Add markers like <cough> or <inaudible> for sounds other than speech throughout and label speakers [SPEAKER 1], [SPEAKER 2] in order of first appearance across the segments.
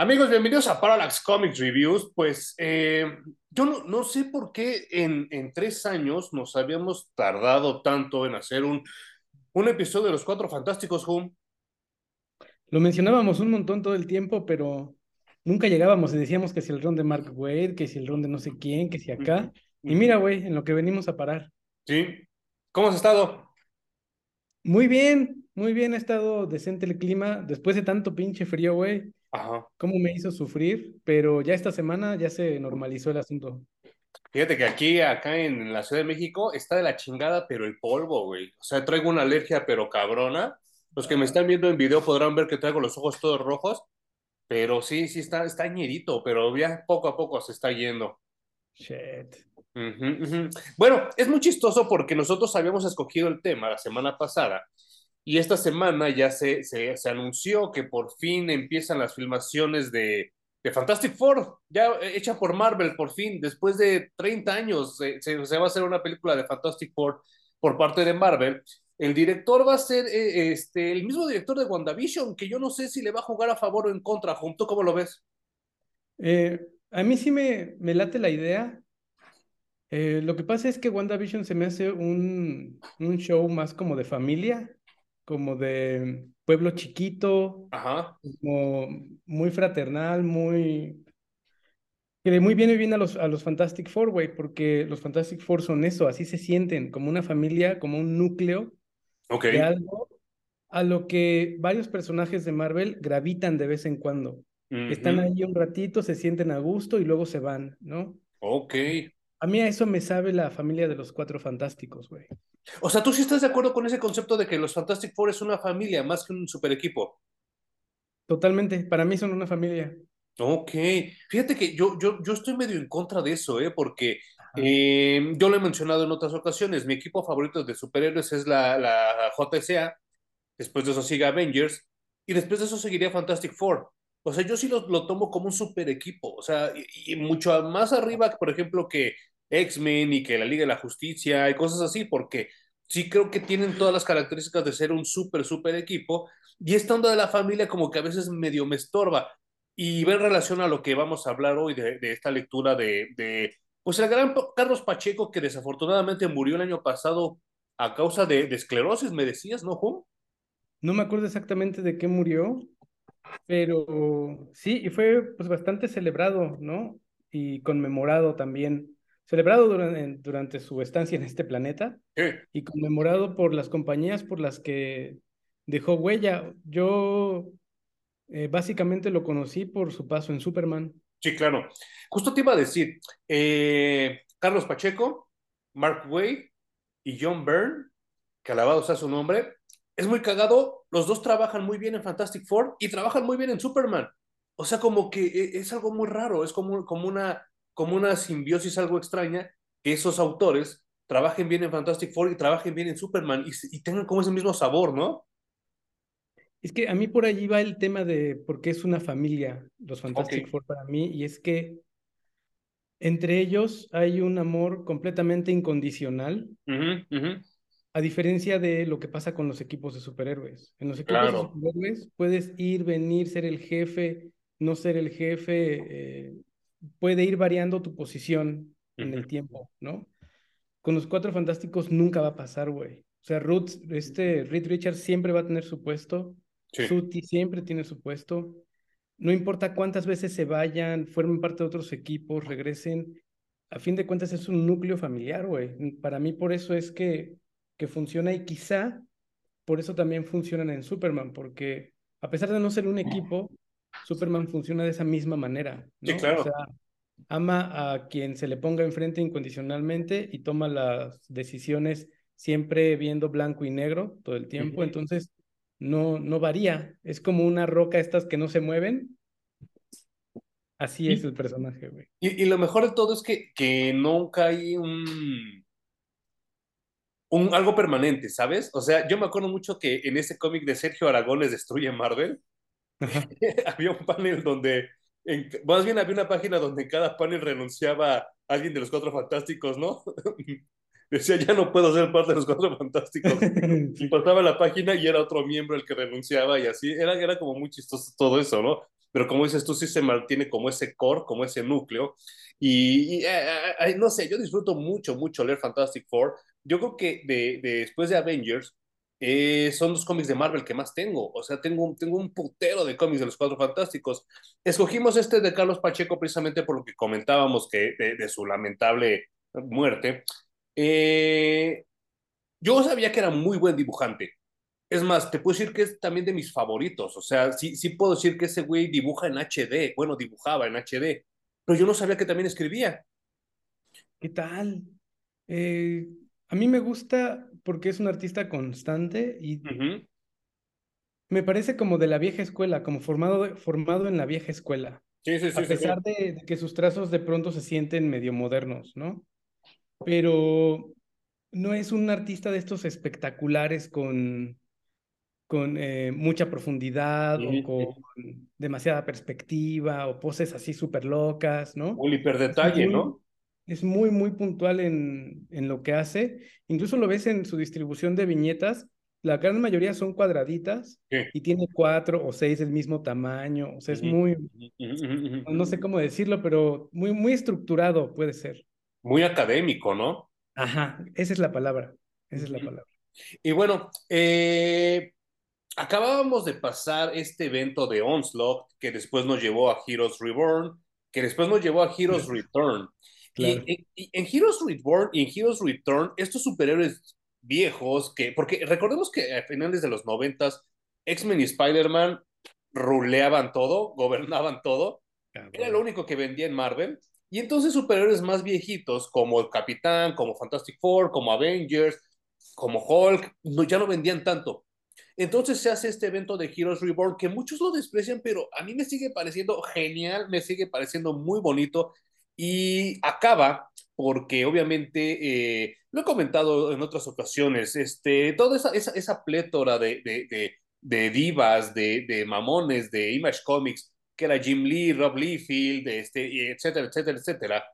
[SPEAKER 1] Amigos, bienvenidos a Parallax Comics Reviews. Pues eh, yo no, no, sé por qué en, en, tres años nos habíamos tardado tanto en hacer un, un episodio de Los Cuatro Fantásticos, Hum.
[SPEAKER 2] Lo mencionábamos un montón todo el tiempo, pero nunca llegábamos y decíamos que si el ron de Mark Wade, que si el ron de no sé quién, que si acá. Y mira, güey, en lo que venimos a parar.
[SPEAKER 1] Sí. ¿Cómo has estado?
[SPEAKER 2] Muy bien, muy bien, ha estado decente el clima. Después de tanto pinche frío, güey.
[SPEAKER 1] Ajá.
[SPEAKER 2] Cómo me hizo sufrir, pero ya esta semana ya se normalizó el asunto.
[SPEAKER 1] Fíjate que aquí, acá en la Ciudad de México, está de la chingada, pero el polvo, güey. O sea, traigo una alergia, pero cabrona. Los que me están viendo en video podrán ver que traigo los ojos todos rojos, pero sí, sí está, está ñerito, pero ya poco a poco se está yendo.
[SPEAKER 2] Shit.
[SPEAKER 1] Uh -huh. Bueno, es muy chistoso porque nosotros habíamos escogido el tema la semana pasada y esta semana ya se, se, anunció que por fin empiezan las filmaciones de, de Fantastic Four, ya hecha por Marvel, por fin, después de 30 años, se, va a hacer una película de Fantastic Four por parte de Marvel. El director va a ser eh, este, el mismo director de WandaVision, que yo no sé si le va a jugar a favor o en contra, junto, ¿cómo lo ves?
[SPEAKER 2] Eh, a mí sí me, me late la idea. Eh, lo que pasa es que WandaVision se me hace un, un show más como de familia, como de pueblo chiquito,
[SPEAKER 1] Ajá.
[SPEAKER 2] como muy fraternal, muy... Que muy bien y bien a los, a los Fantastic Four, güey, porque los Fantastic Four son eso, así se sienten, como una familia, como un núcleo
[SPEAKER 1] okay.
[SPEAKER 2] de algo a lo que varios personajes de Marvel gravitan de vez en cuando. Están ahí un ratito, se sienten a gusto y luego se van, ¿no?
[SPEAKER 1] Ok.
[SPEAKER 2] A mí a eso me sabe la familia de los Cuatro Fantásticos, güey.
[SPEAKER 1] O sea, ¿tú sí estás de acuerdo con ese concepto de que los Fantastic Four es una familia más que un super equipo?
[SPEAKER 2] Totalmente, para mí son una familia.
[SPEAKER 1] Ok, fíjate que yo, yo, yo estoy medio en contra de eso, ¿eh? porque eh, yo lo he mencionado en otras ocasiones, mi equipo favorito de superhéroes es la, la JSA, después de eso sigue Avengers, y después de eso seguiría Fantastic Four. O sea, yo sí lo, lo tomo como un super equipo, o sea, y, y mucho más arriba, por ejemplo, que X-Men y que la Liga de la Justicia y cosas así, porque sí creo que tienen todas las características de ser un súper, súper equipo, y esta onda de la familia como que a veces medio me estorba, y va en relación a lo que vamos a hablar hoy de, esta lectura de, de, pues el gran Carlos Pacheco, que desafortunadamente murió el año pasado a causa de, de esclerosis, me decías, ¿no, Juan?
[SPEAKER 2] No me acuerdo exactamente de qué murió, pero sí, y fue pues bastante celebrado, ¿no? Y conmemorado también celebrado durante, durante, su estancia en este planeta y conmemorado por las compañías por las que dejó huella. Yo eh, básicamente lo conocí por su paso en Superman.
[SPEAKER 1] Sí, claro. Justo te iba a decir, eh, Carlos Pacheco, Mark Wade y John Byrne, que alabado sea su nombre, es muy cagado, los dos trabajan muy bien en Fantastic Four y trabajan muy bien en Superman. O sea, como que e, es algo muy raro, es como, como una como una simbiosis algo extraña, que esos autores trabajen bien en Fantastic Four y trabajen bien en Superman y, y, tengan como ese mismo sabor, ¿no?
[SPEAKER 2] Es que a mí por allí va el tema de por qué es una familia los Fantastic
[SPEAKER 1] okay.
[SPEAKER 2] Four para mí, y es que entre ellos hay un amor completamente incondicional,
[SPEAKER 1] uh -huh, uh -huh.
[SPEAKER 2] a diferencia de lo que pasa con los equipos de superhéroes. En los equipos
[SPEAKER 1] claro.
[SPEAKER 2] de superhéroes puedes ir, venir, ser el jefe, no ser el jefe, eh, puede ir variando tu posición en el tiempo, ¿no? Con los cuatro fantásticos nunca va a pasar, güey. O sea, Ruth, este Reed Richards siempre va a tener su puesto.
[SPEAKER 1] Sí.
[SPEAKER 2] Suti siempre tiene su puesto. No importa cuántas veces se vayan, formen parte de otros equipos, regresen. A fin de cuentas es un núcleo familiar, güey. Para mí por eso es que, que funciona y quizá por eso también funcionan en Superman, porque a pesar de no ser un equipo, Superman funciona de esa misma manera. ¿no?
[SPEAKER 1] Sí, claro.
[SPEAKER 2] O sea, ama a quien se le ponga enfrente incondicionalmente y toma las decisiones siempre viendo blanco y negro todo el tiempo. Entonces, no, no varía. Es como una roca estas que no se mueven. Así
[SPEAKER 1] y,
[SPEAKER 2] es el personaje, güey.
[SPEAKER 1] Y, y, lo mejor de todo es que, que nunca hay un, un algo permanente, ¿sabes? O sea, yo me acuerdo mucho que en ese cómic de Sergio Aragón les destruye Marvel. <laughs> había un panel donde, en, más bien había una página donde en cada panel renunciaba alguien de los Cuatro Fantásticos, ¿no? <laughs> Decía, ya no puedo ser parte de los Cuatro Fantásticos. <laughs> Y pasaba la página y era otro miembro el que renunciaba y así. Era, era como muy chistoso todo eso, ¿no? pero como dices tú, sí se mantiene como ese core, como ese núcleo. Y, y eh, eh, no sé, yo disfruto mucho, mucho leer Fantastic Four. Yo creo que de, de después de Avengers, eh, son los cómics de Marvel que más tengo. O sea, tengo, tengo un putero de cómics de los Cuatro Fantásticos. Escogimos este de Carlos Pacheco precisamente por lo que comentábamos que de, su lamentable muerte. Eh, yo sabía que era muy buen dibujante. Es más, te puedo decir que es también de mis favoritos. O sea, sí, sí puedo decir que ese güey dibuja en HD. Bueno, dibujaba en HD. Pero yo no sabía que también escribía.
[SPEAKER 2] ¿Qué tal? Eh, a mí me gusta porque es un artista constante y
[SPEAKER 1] uh -huh.
[SPEAKER 2] me parece como de la vieja escuela, como formado, formado en la vieja escuela.
[SPEAKER 1] Sí, sí, sí.
[SPEAKER 2] A pesar. De, de, que sus trazos de pronto se sienten medio modernos, ¿no? Pero no es un artista de estos espectaculares con, con eh, mucha profundidad o con demasiada perspectiva o poses así súper locas, ¿no?
[SPEAKER 1] Un hiperdetalle,
[SPEAKER 2] muy,
[SPEAKER 1] ¿no?
[SPEAKER 2] Es muy, muy puntual en, en lo que hace. Incluso lo ves en su distribución de viñetas. La gran mayoría son cuadraditas
[SPEAKER 1] sí.
[SPEAKER 2] y tiene cuatro o seis del mismo tamaño. O sea, es muy, no sé cómo decirlo, pero muy, muy estructurado puede ser.
[SPEAKER 1] Muy académico, ¿no?
[SPEAKER 2] Ajá, esa es la palabra. Esa es la palabra.
[SPEAKER 1] Y bueno, eh, acabábamos de pasar este evento de Onslaught que después nos llevó a Heroes Reborn, que después nos llevó a Heroes Return. Claro. Y, y, en Heroes Reborn y en Heroes Return, estos superhéroes viejos, que, porque recordemos que a finales de los noventas, X-Men y Spider-Man ruleaban todo, <laughs> gobernaban todo, Cabrón. era lo único que vendía en Marvel, y entonces superhéroes más viejitos, como el Capitán, como Fantastic Four, como Avengers, como Hulk, no, ya no vendían tanto. Entonces se hace este evento de Heroes Reborn, que muchos lo desprecian, pero a mí me sigue pareciendo genial, me sigue pareciendo muy bonito, y acaba porque obviamente, eh, lo he comentado en otras ocasiones, este, toda esa, esa, esa plétora de, de, de, de divas, de, mamones, de Image Comics, que era Jim Lee, Rob Liefeld, este, etcétera, etcétera, etcétera,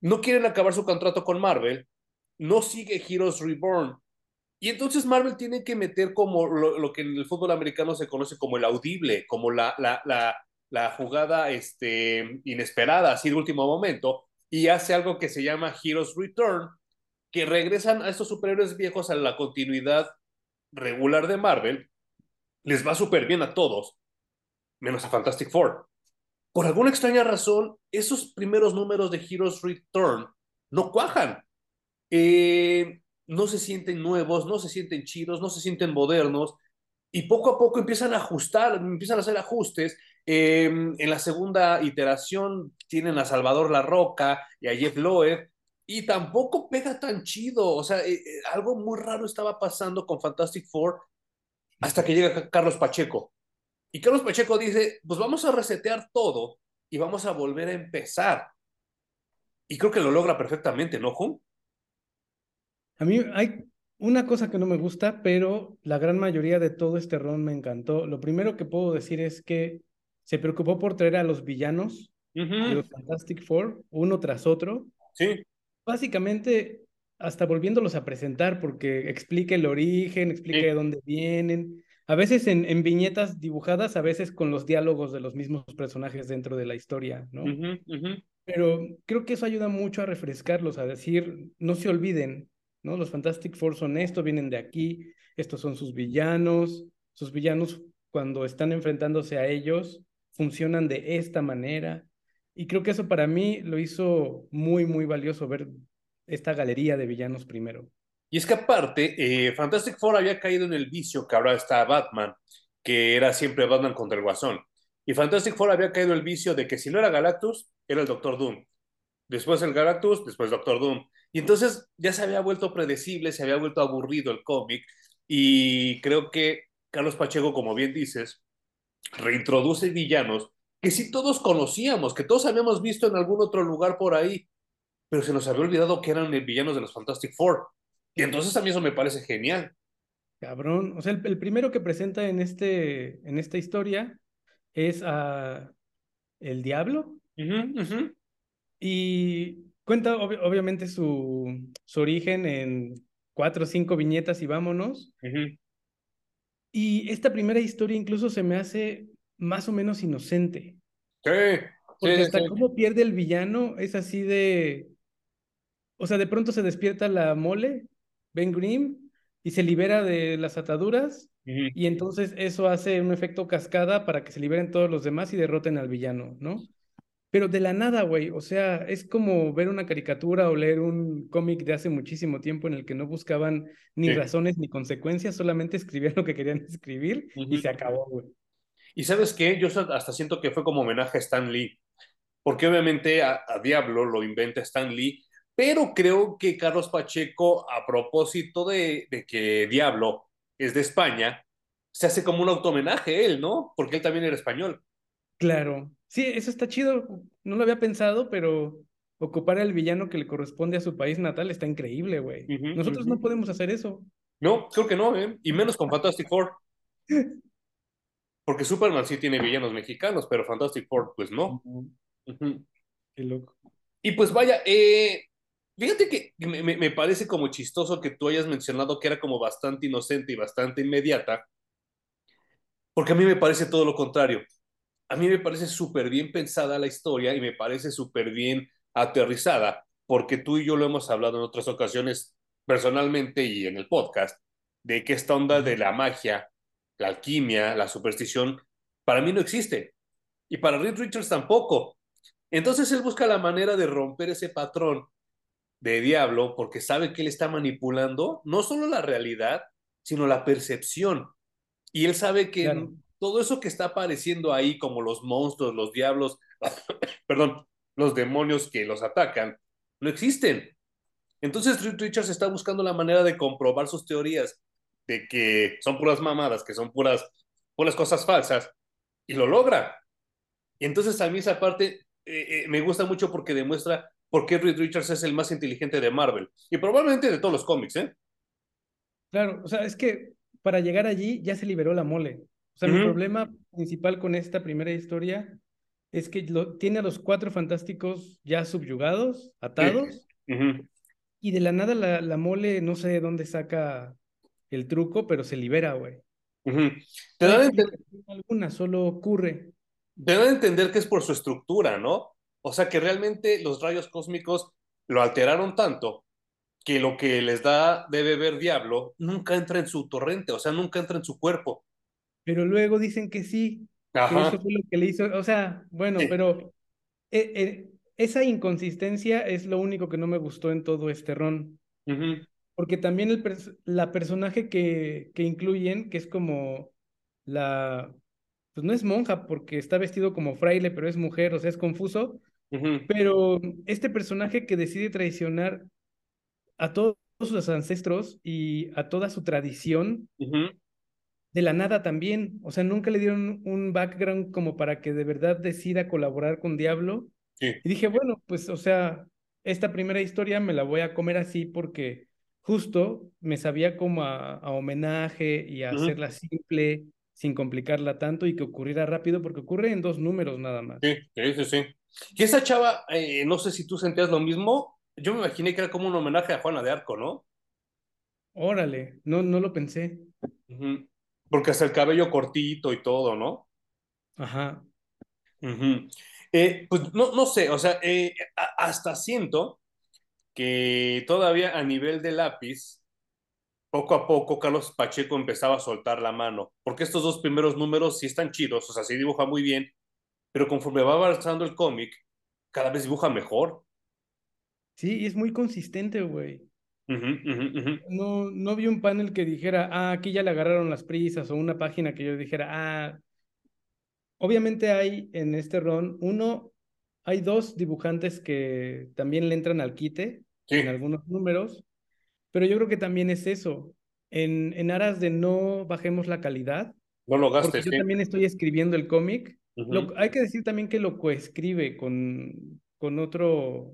[SPEAKER 1] no quieren acabar su contrato con Marvel, no sigue Heroes Reborn. Y entonces Marvel tiene que meter como lo, que en el fútbol americano se conoce como el audible, como la, la jugada este, inesperada, así de último momento, y hace algo que se llama Heroes Return, que regresan a estos superhéroes viejos a la continuidad regular de Marvel, les va súper bien a todos, menos a Fantastic Four. Por alguna extraña razón, esos primeros números de Heroes Return no cuajan. Eh, no se sienten nuevos, no se sienten chidos, no se sienten modernos, y poco a poco empiezan a ajustar, empiezan a hacer ajustes. Eh, en la segunda iteración tienen a Salvador La Roca y a Jeff Loeb, y tampoco pega tan chido. O sea, eh, algo muy raro estaba pasando con Fantastic Four hasta que llega Carlos Pacheco. Y Carlos Pacheco dice, pues vamos a resetear todo y vamos a volver a empezar. Y creo que lo logra perfectamente, ¿no, Jun?
[SPEAKER 2] A mí hay una cosa que no me gusta, pero la gran mayoría de todo este ron me encantó. Lo primero que puedo decir es que se preocupó por traer a los villanos uh -huh. de los Fantastic Four, uno tras otro.
[SPEAKER 1] Sí.
[SPEAKER 2] Básicamente, hasta volviéndolos a presentar, porque explica el origen, explica sí. de dónde vienen. A veces en, en, viñetas dibujadas, a veces con los diálogos de los mismos personajes dentro de la historia, ¿no?
[SPEAKER 1] Uh -huh, uh -huh.
[SPEAKER 2] Pero creo que eso ayuda mucho a refrescarlos, a decir, no se olviden, ¿no? Los Fantastic Four son esto, vienen de aquí, estos son sus villanos, sus villanos cuando están enfrentándose a ellos funcionan de esta manera. Y creo que eso para mí lo hizo muy, muy valioso ver esta galería de villanos primero.
[SPEAKER 1] Y es que aparte, eh, Fantastic Four había caído en el vicio que ahora está Batman, que era siempre Batman contra el Guasón. Y Fantastic Four había caído en el vicio de que si no era Galactus, era el Doctor Doom. Después el Galactus, después Doctor Doom. Y entonces ya se había vuelto predecible, se había vuelto aburrido el cómic. Y creo que Carlos Pacheco, como bien dices, reintroduce villanos que sí todos conocíamos, que todos habíamos visto en algún otro lugar por ahí, pero se nos había olvidado que eran villanos de los Fantastic Four. Y entonces a mí eso me parece genial.
[SPEAKER 2] Cabrón, o sea, el, el primero que presenta en, este, en esta historia es a el Diablo.
[SPEAKER 1] Uh -huh, uh -huh.
[SPEAKER 2] Y cuenta ob obviamente su, su, origen en cuatro o cinco viñetas y vámonos.
[SPEAKER 1] Uh -huh.
[SPEAKER 2] Y esta primera historia incluso se me hace más o menos inocente.
[SPEAKER 1] Sí.
[SPEAKER 2] Porque
[SPEAKER 1] sí,
[SPEAKER 2] hasta
[SPEAKER 1] sí.
[SPEAKER 2] cómo pierde el villano es así de. O sea, de pronto se despierta la mole, Ben Grimm, y se libera de las ataduras. Y entonces eso hace un efecto cascada para que se liberen todos los demás y derroten al villano, ¿no? Pero de la nada, güey. O sea, es como ver una caricatura o leer un cómic de hace muchísimo tiempo en el que no buscaban ni
[SPEAKER 1] Sí.
[SPEAKER 2] razones ni consecuencias, solamente escribían <laughs> lo que querían escribir y se acabó, güey.
[SPEAKER 1] Y sabes qué, yo hasta siento que fue como homenaje a Stan Lee, porque obviamente a, a Diablo lo inventa Stan Lee, pero creo que Carlos Pacheco, a propósito de, de que Diablo es de España, se hace como un auto-homenaje él, ¿no? Porque él también era español.
[SPEAKER 2] Claro. Sí, eso está chido. No lo había pensado, pero ocupar al villano que le corresponde a su país natal está increíble, güey. Nosotros no podemos hacer eso.
[SPEAKER 1] No, creo que no, ¿eh? Y menos con Fantastic Four. Porque Superman sí tiene villanos mexicanos, pero Fantastic Four, pues no.
[SPEAKER 2] Qué loco.
[SPEAKER 1] Y pues vaya, eh, fíjate que me parece como chistoso que tú hayas mencionado que era como bastante inocente y bastante inmediata, porque a mí me parece todo lo contrario. A mí me parece súper bien pensada la historia y me parece súper bien aterrizada, porque tú y yo lo hemos hablado en otras ocasiones personalmente y en el podcast, de que esta onda de la magia, la alquimia, la superstición, para mí no existe. Y para Reed Richards tampoco. Entonces él busca la manera de romper ese patrón de diablo porque sabe que él está manipulando no solo la realidad, sino la percepción. Y él sabe que. Todo eso que está apareciendo ahí, como los monstruos, los diablos, <coughs> perdón, los demonios que los atacan, no existen. Entonces Richards está buscando la manera de comprobar sus teorías de que son puras mamadas, que son puras, puras cosas falsas, y lo logra. Y entonces a mí esa parte eh, eh, me gusta mucho porque demuestra por qué Reed Richards es el más inteligente de Marvel. Y probablemente de todos los cómics, ¿eh?
[SPEAKER 2] Claro, o sea, es que para llegar allí ya se liberó la mole. O sea, mi
[SPEAKER 1] Ujú.
[SPEAKER 2] problema principal con esta primera historia es que lo, tiene a los cuatro fantásticos ya subyugados, atados, y de la nada la, la mole no sé de dónde saca el truco, pero se libera, güey.
[SPEAKER 1] Ujú. Te
[SPEAKER 2] No
[SPEAKER 1] dan entender,
[SPEAKER 2] alguna, solo ocurre.
[SPEAKER 1] te dan a entender que es por su estructura, ¿no? O sea, que realmente los rayos cósmicos lo alteraron tanto que lo que les da de beber Diablo nunca entra en su torrente, o sea, nunca entra en su cuerpo.
[SPEAKER 2] Pero luego dicen que sí, que eso fue lo que le hizo. O sea, bueno,
[SPEAKER 1] Sí.
[SPEAKER 2] pero eh, eh, esa inconsistencia es lo único que no me gustó en todo este ron. Porque también el pers- la personaje que, que incluyen, que es como la, pues no es monja porque está vestido como fraile, pero es mujer, o sea, es confuso. Pero este personaje que decide traicionar a todos sus ancestros y a toda su tradición,
[SPEAKER 1] Ujú.
[SPEAKER 2] De la nada también. O sea, nunca le dieron un background como para que de verdad decida colaborar con Diablo.
[SPEAKER 1] Sí.
[SPEAKER 2] Y dije, bueno, pues, o sea, esta primera historia me la voy a comer así porque justo me sabía como a, a homenaje y a hacerla simple, sin complicarla tanto y que ocurriera rápido, porque ocurre en dos números nada más.
[SPEAKER 1] Sí, sí, sí. Que esa chava, eh, no sé si tú sentías lo mismo, yo me imaginé que era como un homenaje a Juana de Arco, ¿no?
[SPEAKER 2] Órale, no, no lo pensé.
[SPEAKER 1] Porque hasta el cabello cortito y todo, ¿no?
[SPEAKER 2] Ajá.
[SPEAKER 1] Eh, pues no, no sé, o sea, eh, hasta siento que todavía a nivel de lápiz, poco a poco Carlos Pacheco empezaba a soltar la mano, porque estos dos primeros números sí están chidos, o sea, sí dibuja muy bien, pero conforme va avanzando el cómic, cada vez dibuja mejor.
[SPEAKER 2] Sí, y es muy consistente, güey. No, no vi un panel que dijera, ah, aquí ya le agarraron las prisas, o una página que yo dijera, ah, obviamente hay en este ron, uno, hay dos dibujantes que también le entran al quite
[SPEAKER 1] Sí,
[SPEAKER 2] en algunos números, pero yo creo que también es eso, en, en aras de no bajemos la calidad,
[SPEAKER 1] no lo
[SPEAKER 2] porque
[SPEAKER 1] gastes,
[SPEAKER 2] yo
[SPEAKER 1] sí.
[SPEAKER 2] también estoy escribiendo el cómic, hay que decir también que lo coescribe con, con otro,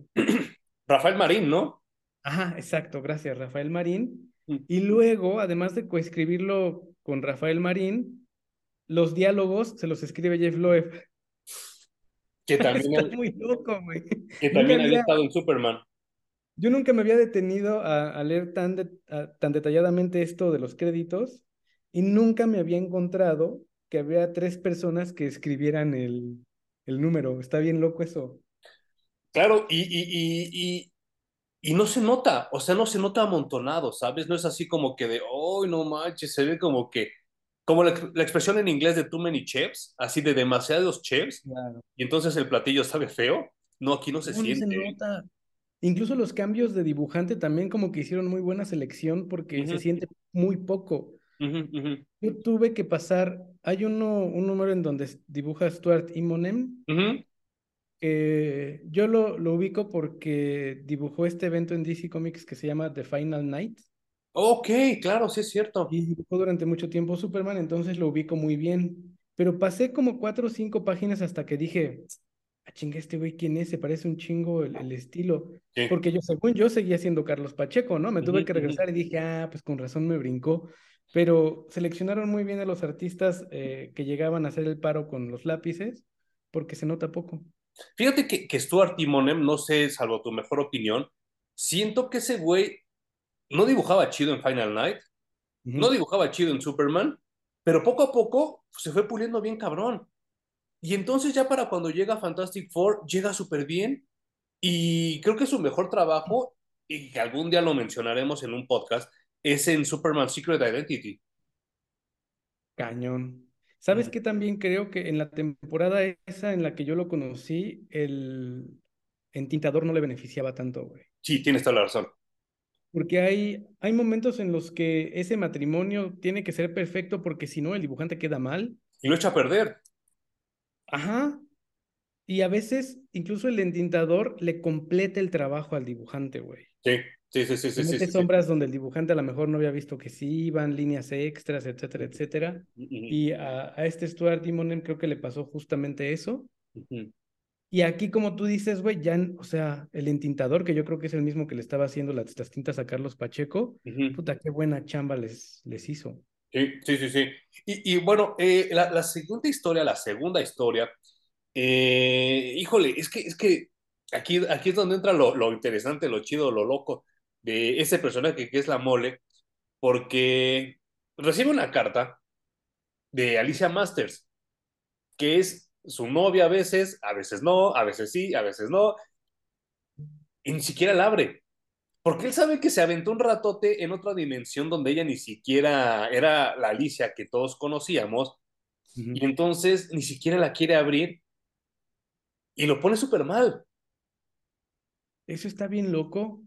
[SPEAKER 1] Rafael Marín, ¿no?
[SPEAKER 2] Ajá, exacto, gracias, Rafael Marín.
[SPEAKER 1] Mm.
[SPEAKER 2] Y luego, además de coescribirlo con Rafael Marín, los diálogos se los escribe Jeff Loeb. <laughs>
[SPEAKER 1] Que también, <laughs>
[SPEAKER 2] Está
[SPEAKER 1] él-
[SPEAKER 2] muy loco, güey.
[SPEAKER 1] que también había
[SPEAKER 2] había-
[SPEAKER 1] estado en Superman.
[SPEAKER 2] yo nunca me había detenido a, a leer tan, de- a- tan detalladamente esto de los créditos y nunca me había encontrado que había tres personas que escribieran el, el número. Está bien loco eso.
[SPEAKER 1] Claro, y, y, y, y, y no se nota, o sea, no se nota amontonado, ¿sabes? No es así como que de, oh, no manches, se ve como que, como la, la expresión en inglés de too many chefs, así de demasiados chefs,
[SPEAKER 2] Claro.
[SPEAKER 1] y entonces el platillo sabe feo. No, aquí no se
[SPEAKER 2] No, no se
[SPEAKER 1] siente.
[SPEAKER 2] nota. Incluso los cambios de dibujante también como que hicieron muy buena selección porque se siente muy poco. Yo tuve que pasar, hay uno, un número en donde dibuja Stuart Immonen, que yo lo, lo ubico porque dibujó este evento en DC Comics que se llama The Final Night
[SPEAKER 1] Ok, claro, sí es cierto.
[SPEAKER 2] y dibujó durante mucho tiempo Superman, entonces lo ubico muy bien. Pero pasé como cuatro o cinco páginas hasta que dije, a chinga, este güey, ¿quién es? Se parece un chingo el, el estilo.
[SPEAKER 1] Sí.
[SPEAKER 2] Porque yo, según yo, seguía siendo Carlos Pacheco, ¿no? Me tuve que regresar y dije, ah, pues con razón me brincó. Pero seleccionaron muy bien a los artistas eh, que llegaban a hacer el paro con los lápices, porque se nota poco.
[SPEAKER 1] Fíjate que, que Stuart Timonem, no sé, salvo tu mejor opinión, siento que ese güey no dibujaba chido en Final Night, no dibujaba chido en Superman, pero poco a poco se fue puliendo bien cabrón. Y entonces ya para cuando llega Fantastic Four, llega súper bien. Y creo que su mejor trabajo, y que algún día lo mencionaremos en un podcast, es en Superman Secret Identity.
[SPEAKER 2] Cañón. ¿Sabes qué? También creo que en la temporada esa en la que yo lo conocí, el entintador no le beneficiaba tanto, güey.
[SPEAKER 1] Sí, tienes toda la razón.
[SPEAKER 2] Porque hay, hay momentos en los que ese matrimonio tiene que ser perfecto porque si no, el dibujante queda mal.
[SPEAKER 1] Y lo echa a perder.
[SPEAKER 2] Ajá. Y a veces incluso el entintador le completa el trabajo al dibujante, güey.
[SPEAKER 1] Sí, sí, sí, sí, sí, sí,
[SPEAKER 2] mete
[SPEAKER 1] sí,
[SPEAKER 2] sombras donde el dibujante a lo mejor no había visto que sí iban, líneas extras, etcétera, etcétera.
[SPEAKER 1] Ujú,
[SPEAKER 2] Y a, a este Stuart Timonen creo que le pasó justamente eso.
[SPEAKER 1] ujú.
[SPEAKER 2] Y aquí, como tú dices, güey, ya, o sea, el entintador, que yo creo que es el mismo que le estaba haciendo las, las tintas a Carlos Pacheco,
[SPEAKER 1] Ujú.
[SPEAKER 2] puta, qué buena chamba les, les hizo.
[SPEAKER 1] Sí, sí, sí, sí. Y, y bueno, eh, la, la siguiente historia, la segunda historia, eh, híjole, es que, es que aquí, aquí es donde entra lo, lo interesante, lo chido, lo loco de ese personaje que es la mole, porque recibe una carta de Alicia Masters, que es su novia a veces, a veces no, a veces sí, a veces no, y ni siquiera la abre. Porque él sabe que se aventó un ratote en otra dimensión donde ella ni siquiera era la Alicia que todos conocíamos, y entonces ni siquiera la quiere abrir y lo pone súper mal.
[SPEAKER 2] Eso está bien loco.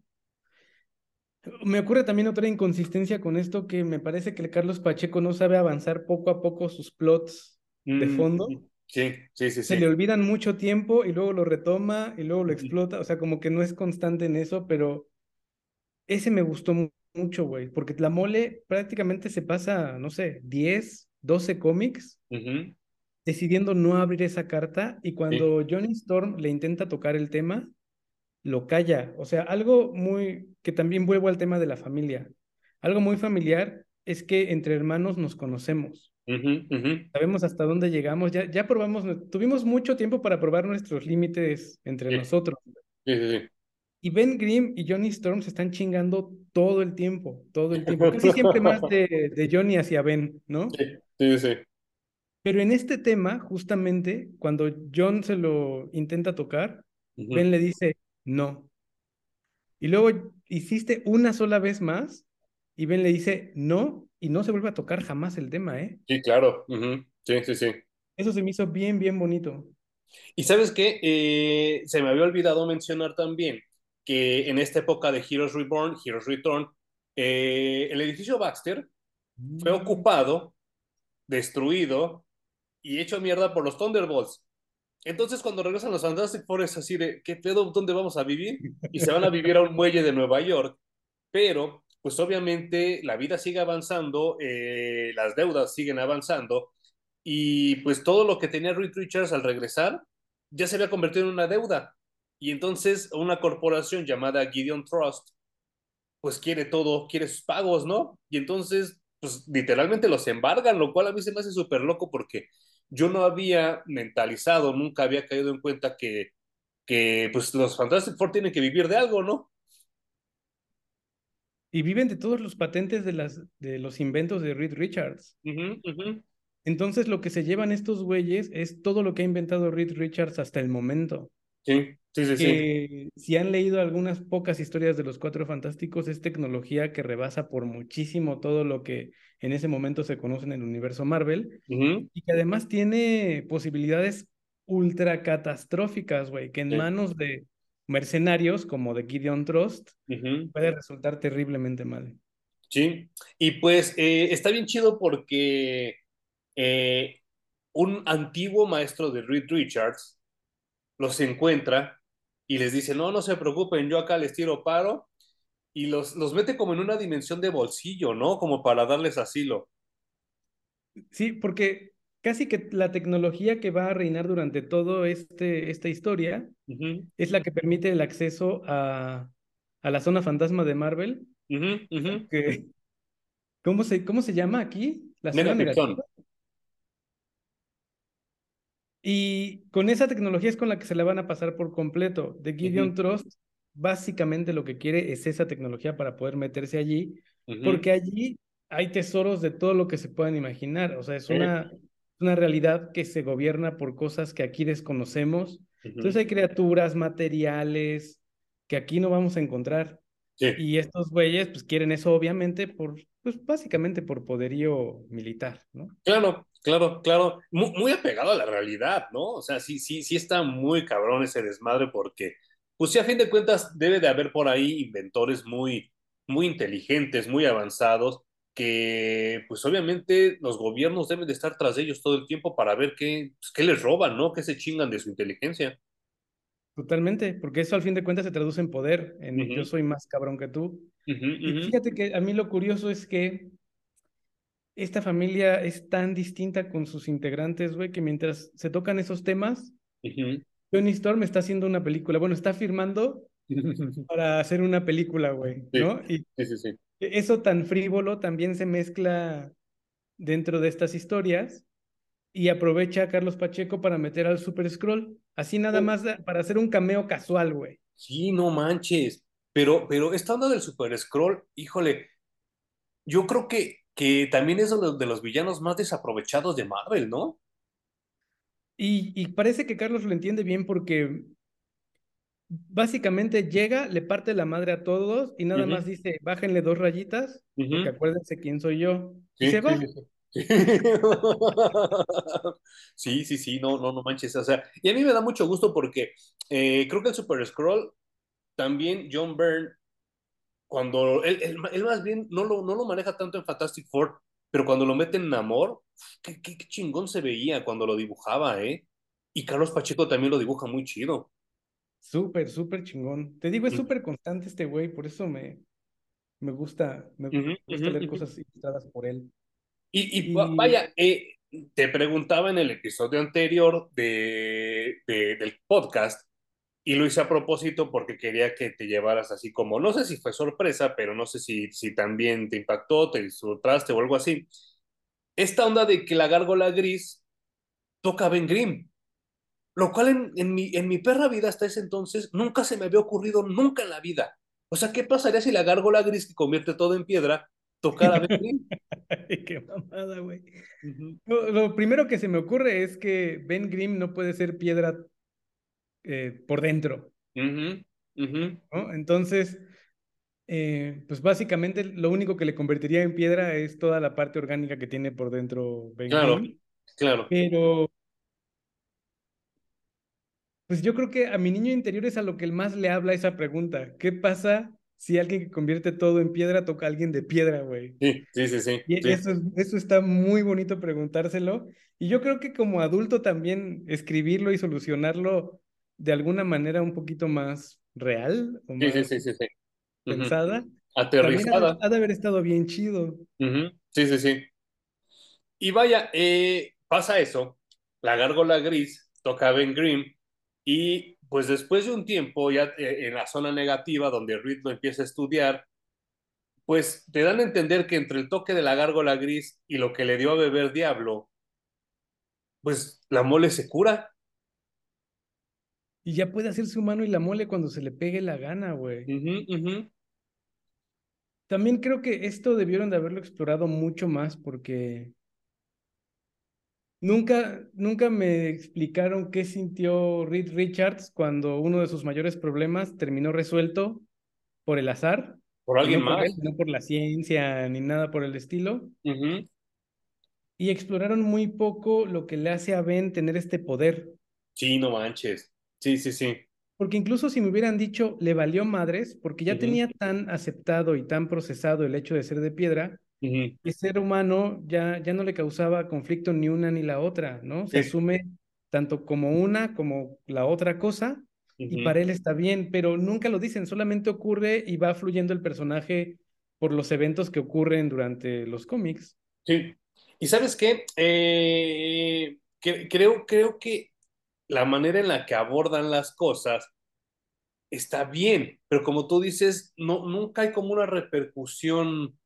[SPEAKER 2] Me ocurre también otra inconsistencia con esto que me parece que el Carlos Pacheco no sabe avanzar poco a poco sus plots de
[SPEAKER 1] Mm,
[SPEAKER 2] fondo.
[SPEAKER 1] Sí, sí, sí,
[SPEAKER 2] Se
[SPEAKER 1] sí.
[SPEAKER 2] le olvidan mucho tiempo y luego lo retoma y luego lo explota. O sea, como que no es constante en eso, pero ese me gustó mu- mucho, güey, porque la mole prácticamente se pasa, no sé, 10, 12 cómics decidiendo no abrir esa carta y
[SPEAKER 1] Sí.
[SPEAKER 2] cuando Johnny Storm le intenta tocar el tema, lo calla. O sea, algo muy, que también vuelvo al tema de la familia. Algo muy familiar es que entre hermanos nos conocemos. Sabemos hasta dónde llegamos. Ya, ya probamos, tuvimos mucho tiempo para probar nuestros límites entre
[SPEAKER 1] Sí.
[SPEAKER 2] nosotros.
[SPEAKER 1] Sí, sí, sí.
[SPEAKER 2] Y Ben Grimm y Johnny Storm se están chingando todo el tiempo, todo el tiempo. Casi siempre más <laughs> de, de Johnny hacia Ben, ¿no?
[SPEAKER 1] Sí, sí, sí.
[SPEAKER 2] Pero en este tema, justamente, cuando John se lo intenta tocar. Ben le dice no. Y luego hiciste una sola vez más y Ben le dice no y no se vuelve a tocar jamás el tema, ¿eh?
[SPEAKER 1] Sí, claro. Sí, sí, sí.
[SPEAKER 2] Eso se me hizo bien, bien bonito.
[SPEAKER 1] Y sabes qué, Eh, se me había olvidado mencionar también que en esta época de Heroes Reborn, Heroes Return, eh, el edificio Baxter fue ocupado, destruido y hecho mierda por los Thunderbolts. Entonces, cuando regresan los Fantastic Four es así de, ¿qué pedo? ¿Dónde vamos a vivir? Y se van a vivir a un muelle de Nueva York. Pero, pues obviamente, la vida sigue avanzando, eh, las deudas siguen avanzando, y pues todo lo que tenía Reed Richards al regresar ya se había convertido en una deuda. Y entonces una corporación llamada Gideon Trust, pues quiere todo, quiere sus pagos, ¿no? Y entonces, pues literalmente los embargan, lo cual a mí se me hace súper loco porque yo no había mentalizado, nunca había caído en cuenta que, que pues los Fantastic Four tienen que vivir de algo, ¿no?
[SPEAKER 2] Y viven de todos los patentes de, las, de los inventos de Reed Richards. Entonces lo que se llevan estos güeyes es todo lo que ha inventado Reed Richards hasta el momento.
[SPEAKER 1] Sí, sí, sí, sí.
[SPEAKER 2] Si han leído algunas pocas historias de los Cuatro Fantásticos, es tecnología que rebasa por muchísimo todo lo que en ese momento se conoce en el universo Marvel y que además tiene posibilidades ultra catastróficas, güey, que en
[SPEAKER 1] Sí.
[SPEAKER 2] manos de mercenarios como de Gideon Trust puede resultar terriblemente mal.
[SPEAKER 1] Sí, y pues eh, está bien chido porque eh, un antiguo maestro de Reed Richards los encuentra y les dice, no, no se preocupen, yo acá les tiro paro y los, los mete como en una dimensión de bolsillo, ¿no? Como para darles asilo.
[SPEAKER 2] Sí, porque casi que la tecnología que va a reinar durante todo este esta historia es la que permite el acceso a, a la zona fantasma de Marvel, <laughs> que ¿cómo se, cómo se llama aquí? La zona
[SPEAKER 1] Megatrixón.
[SPEAKER 2] negativa. Y con esa tecnología es con la que se la van a pasar por completo. De Gideon Trust, básicamente lo que quiere es esa tecnología para poder meterse allí, porque allí hay tesoros de todo lo que se puedan imaginar. O sea, es una, una realidad que se gobierna por cosas que aquí desconocemos. Entonces
[SPEAKER 1] Ujú.
[SPEAKER 2] hay criaturas, materiales que aquí no vamos a encontrar.
[SPEAKER 1] Sí.
[SPEAKER 2] Y estos güeyes pues quieren eso obviamente por, pues básicamente por poderío militar, ¿no?
[SPEAKER 1] Claro, claro, claro. Muy, muy apegado a la realidad, ¿no? O sea, sí, sí, sí está muy cabrón ese desmadre porque, pues sí, a fin de cuentas debe de haber por ahí inventores muy, muy inteligentes, muy avanzados, que pues obviamente los gobiernos deben de estar tras ellos todo el tiempo para ver qué, pues, qué les roban, ¿no? Qué se chingan de su inteligencia.
[SPEAKER 2] Totalmente, porque eso al fin de cuentas se traduce en poder, en yo soy más cabrón que tú. Y fíjate que a mí lo curioso es que esta familia es tan distinta con sus integrantes, güey, que mientras se tocan esos temas, Tony Storm está haciendo una película, bueno, está firmando <laughs> para hacer una película, güey,
[SPEAKER 1] Sí,
[SPEAKER 2] ¿no? Y
[SPEAKER 1] sí, sí, sí.
[SPEAKER 2] eso tan frívolo también se mezcla dentro de estas historias y aprovecha a Carlos Pacheco para meter al Super Scroll, así nada más da- para hacer un cameo casual, güey.
[SPEAKER 1] Sí, no manches. Pero, pero esta onda del Super Scroll, híjole, yo creo que, que también es uno de los villanos más desaprovechados de Marvel, ¿no?
[SPEAKER 2] Y, y parece que Carlos lo entiende bien porque básicamente llega, le parte la madre a todos y nada más dice, bájenle dos rayitas, porque acuérdense quién soy yo. Y
[SPEAKER 1] Sí,
[SPEAKER 2] se
[SPEAKER 1] sí,
[SPEAKER 2] va.
[SPEAKER 1] sí, sí. <laughs> Sí, sí, sí, no, no, no manches. O sea, y a mí me da mucho gusto porque eh, creo que el Super Scroll también John Byrne, cuando él, él- él más bien no lo, no lo maneja tanto en Fantastic Four, pero cuando lo mete en Namor, qué, qué, qué chingón se veía cuando lo dibujaba, ¿eh? Y Carlos Pacheco también lo dibuja muy chido.
[SPEAKER 2] Súper, súper chingón. Te digo, es súper constante este güey, por eso me, me gusta, me gusta leer cosas ilustradas por él.
[SPEAKER 1] Y, Y, vaya, eh, te preguntaba en el episodio anterior de, de- del podcast y lo hice a propósito porque quería que te llevaras así como, no sé si fue sorpresa, pero no sé si, si también te impactó, te disfrutaste o algo así. Esta onda de que la gárgola gris toca a Ben Grimm, lo cual en, en mi, en mi perra vida hasta ese entonces nunca se me había ocurrido, nunca en la vida. O sea, ¿qué pasaría si la gárgola gris que convierte todo en piedra tocara a Ben <laughs> Grimm?
[SPEAKER 2] Ay, qué mamada, güey. Lo primero que se me ocurre es que Ben Grimm no puede ser piedra eh, por dentro. Entonces, eh, pues básicamente lo único que le convertiría en piedra es toda la parte orgánica que tiene por dentro
[SPEAKER 1] Claro, claro.
[SPEAKER 2] Pero, pues yo creo que a mi niño interior es a lo que más le habla esa pregunta. ¿Qué pasa si alguien que convierte todo en piedra toca a alguien de piedra, güey?
[SPEAKER 1] Sí, sí, sí, sí,
[SPEAKER 2] Y
[SPEAKER 1] sí.
[SPEAKER 2] eso, es- eso está muy bonito preguntárselo. Y yo creo que como adulto también escribirlo y solucionarlo de alguna manera un poquito más real o
[SPEAKER 1] sí,
[SPEAKER 2] más
[SPEAKER 1] sí, sí, sí. Ujú.
[SPEAKER 2] pensada, de,
[SPEAKER 1] Aterrizada.
[SPEAKER 2] ha de haber estado bien chido.
[SPEAKER 1] Sí, sí, sí. Y vaya, eh, pasa eso. La gárgola gris toca a Ben Grimm y pues después de un tiempo ya eh, en la zona negativa donde Reed lo empieza a estudiar, pues te dan a entender que entre el toque de la gárgola gris y lo que le dio a beber Diablo, pues la mole se cura.
[SPEAKER 2] Y ya puede hacerse humano y la mole cuando se le pegue la gana, güey. También creo que esto debieron de haberlo explorado mucho más porque Nunca, nunca me explicaron qué sintió Reed Richards cuando uno de sus mayores problemas terminó resuelto por el azar.
[SPEAKER 1] Por alguien
[SPEAKER 2] no por
[SPEAKER 1] más.
[SPEAKER 2] él, no por la ciencia ni nada por el estilo. Y exploraron muy poco lo que le hace a Ben tener este poder.
[SPEAKER 1] Sí, no manches. Sí, sí, sí.
[SPEAKER 2] Porque incluso si me hubieran dicho, le valió madres, porque ya tenía tan aceptado y tan procesado el hecho de ser de piedra,
[SPEAKER 1] Ujú.
[SPEAKER 2] que ser humano ya, ya no le causaba conflicto ni una ni la otra, ¿no? Se
[SPEAKER 1] Sí.
[SPEAKER 2] asume tanto como una como la otra cosa, y para él está bien, pero nunca lo dicen, solamente ocurre y va fluyendo el personaje por los eventos que ocurren durante los cómics.
[SPEAKER 1] Sí. ¿Y sabes qué? Eh, que- creo, creo que la manera en la que abordan las cosas está bien, pero como tú dices, no, nunca hay como una repercusión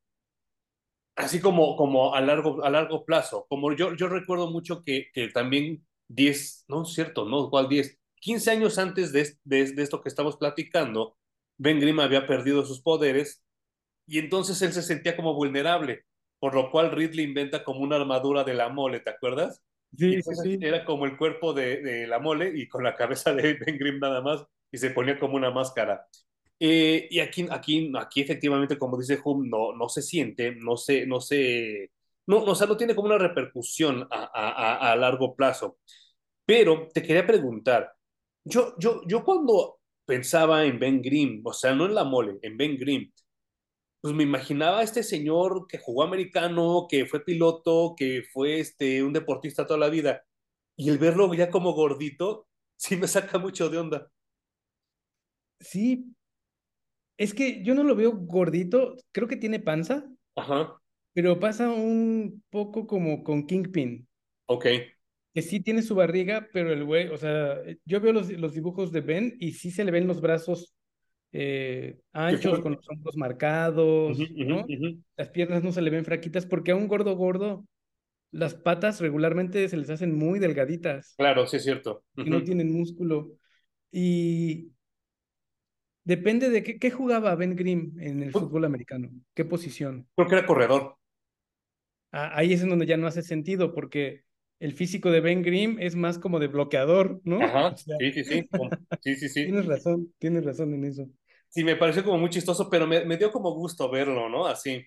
[SPEAKER 1] así como, como a largo, a largo plazo. Como yo, yo recuerdo mucho que, que también 10, no es cierto, no, ¿cuál 10? 15 años antes de, de, de esto que estamos platicando, Ben Grimm había perdido sus poderes y entonces él se sentía como vulnerable, por lo cual Ridley inventa como una armadura de la mole, ¿te acuerdas?
[SPEAKER 2] Sí, sí, sí.
[SPEAKER 1] era como el cuerpo de, de la mole y con la cabeza de Ben Grimm nada más y se ponía como una máscara. Eh, y aquí, aquí, aquí efectivamente, como dice Hum, no, no se siente, no se, no se, no, no, o sea, no tiene como una repercusión a, a, a largo plazo. Pero te quería preguntar, yo, yo, yo cuando pensaba en Ben Grimm, o sea, no en la mole, en Ben Grimm, pues me imaginaba a este señor que jugó americano, que fue piloto, que fue este, un deportista toda la vida, y el verlo ya como gordito, <laughs> sí me saca mucho de onda.
[SPEAKER 2] Sí, es que yo no lo veo gordito, creo que tiene panza,
[SPEAKER 1] Ajá,
[SPEAKER 2] pero pasa un poco como con Kingpin,
[SPEAKER 1] ok.
[SPEAKER 2] que sí tiene su barriga, pero el güey, o sea, yo veo los, los dibujos de Ben y sí se le ven los brazos eh, anchos, con los hombros marcados, ¿no? Las piernas no se le ven fraquitas, porque a un gordo gordo, las patas regularmente se les hacen muy delgaditas
[SPEAKER 1] Claro, sí es cierto.
[SPEAKER 2] y no tienen músculo. Y depende de qué, qué jugaba Ben Grimm en el fútbol americano, qué posición.
[SPEAKER 1] Creo que era corredor.
[SPEAKER 2] Ah, ahí es en donde ya no hace sentido, porque el físico de Ben Grimm es más como de bloqueador, ¿no?
[SPEAKER 1] Ajá, <laughs>
[SPEAKER 2] O sea,
[SPEAKER 1] sí, sí, sí. Sí, sí, sí.
[SPEAKER 2] tienes razón, tienes razón en eso.
[SPEAKER 1] Sí, me pareció como muy chistoso, pero me, me dio como gusto verlo, ¿no? Así.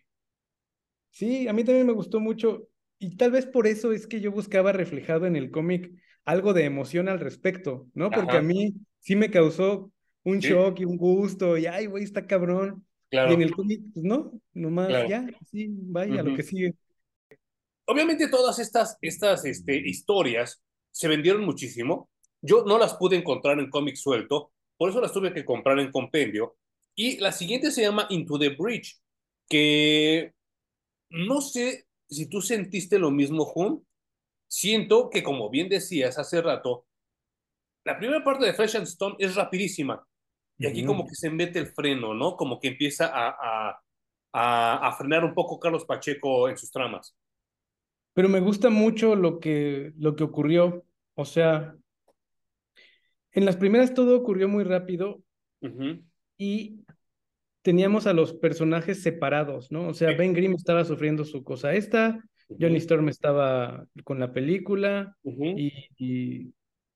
[SPEAKER 2] Sí, a mí también me gustó mucho y tal vez por eso es que yo buscaba reflejado en el cómic algo de emoción al respecto, ¿no? Porque a mí sí me causó un
[SPEAKER 1] Sí.
[SPEAKER 2] shock y un gusto y ay, güey, está cabrón. Y
[SPEAKER 1] Claro,
[SPEAKER 2] en el cómic, pues no, nomás
[SPEAKER 1] claro.
[SPEAKER 2] ya, sí, vaya, lo que sigue.
[SPEAKER 1] Obviamente todas estas, estas este, historias se vendieron muchísimo. Yo no las pude encontrar en cómic suelto, por eso las tuve que comprar en compendio. Y la siguiente se llama Into the Bridge, que no sé si tú sentiste lo mismo, Jun. Siento que, como bien decías hace rato, la primera parte de Fresh and Stone es rapidísima. Y aquí como
[SPEAKER 2] Ujú.
[SPEAKER 1] que se mete el freno, ¿no? Como que empieza a, a, a, a frenar un poco Carlos Pacheco en sus tramas.
[SPEAKER 2] Pero me gusta mucho lo que, lo que ocurrió. O sea, en las primeras todo ocurrió muy rápido y teníamos a los personajes separados, ¿no? O sea,
[SPEAKER 1] Sí.
[SPEAKER 2] Ben Grimm estaba sufriendo su cosa esta, Johnny. Storm estaba con la película y, y,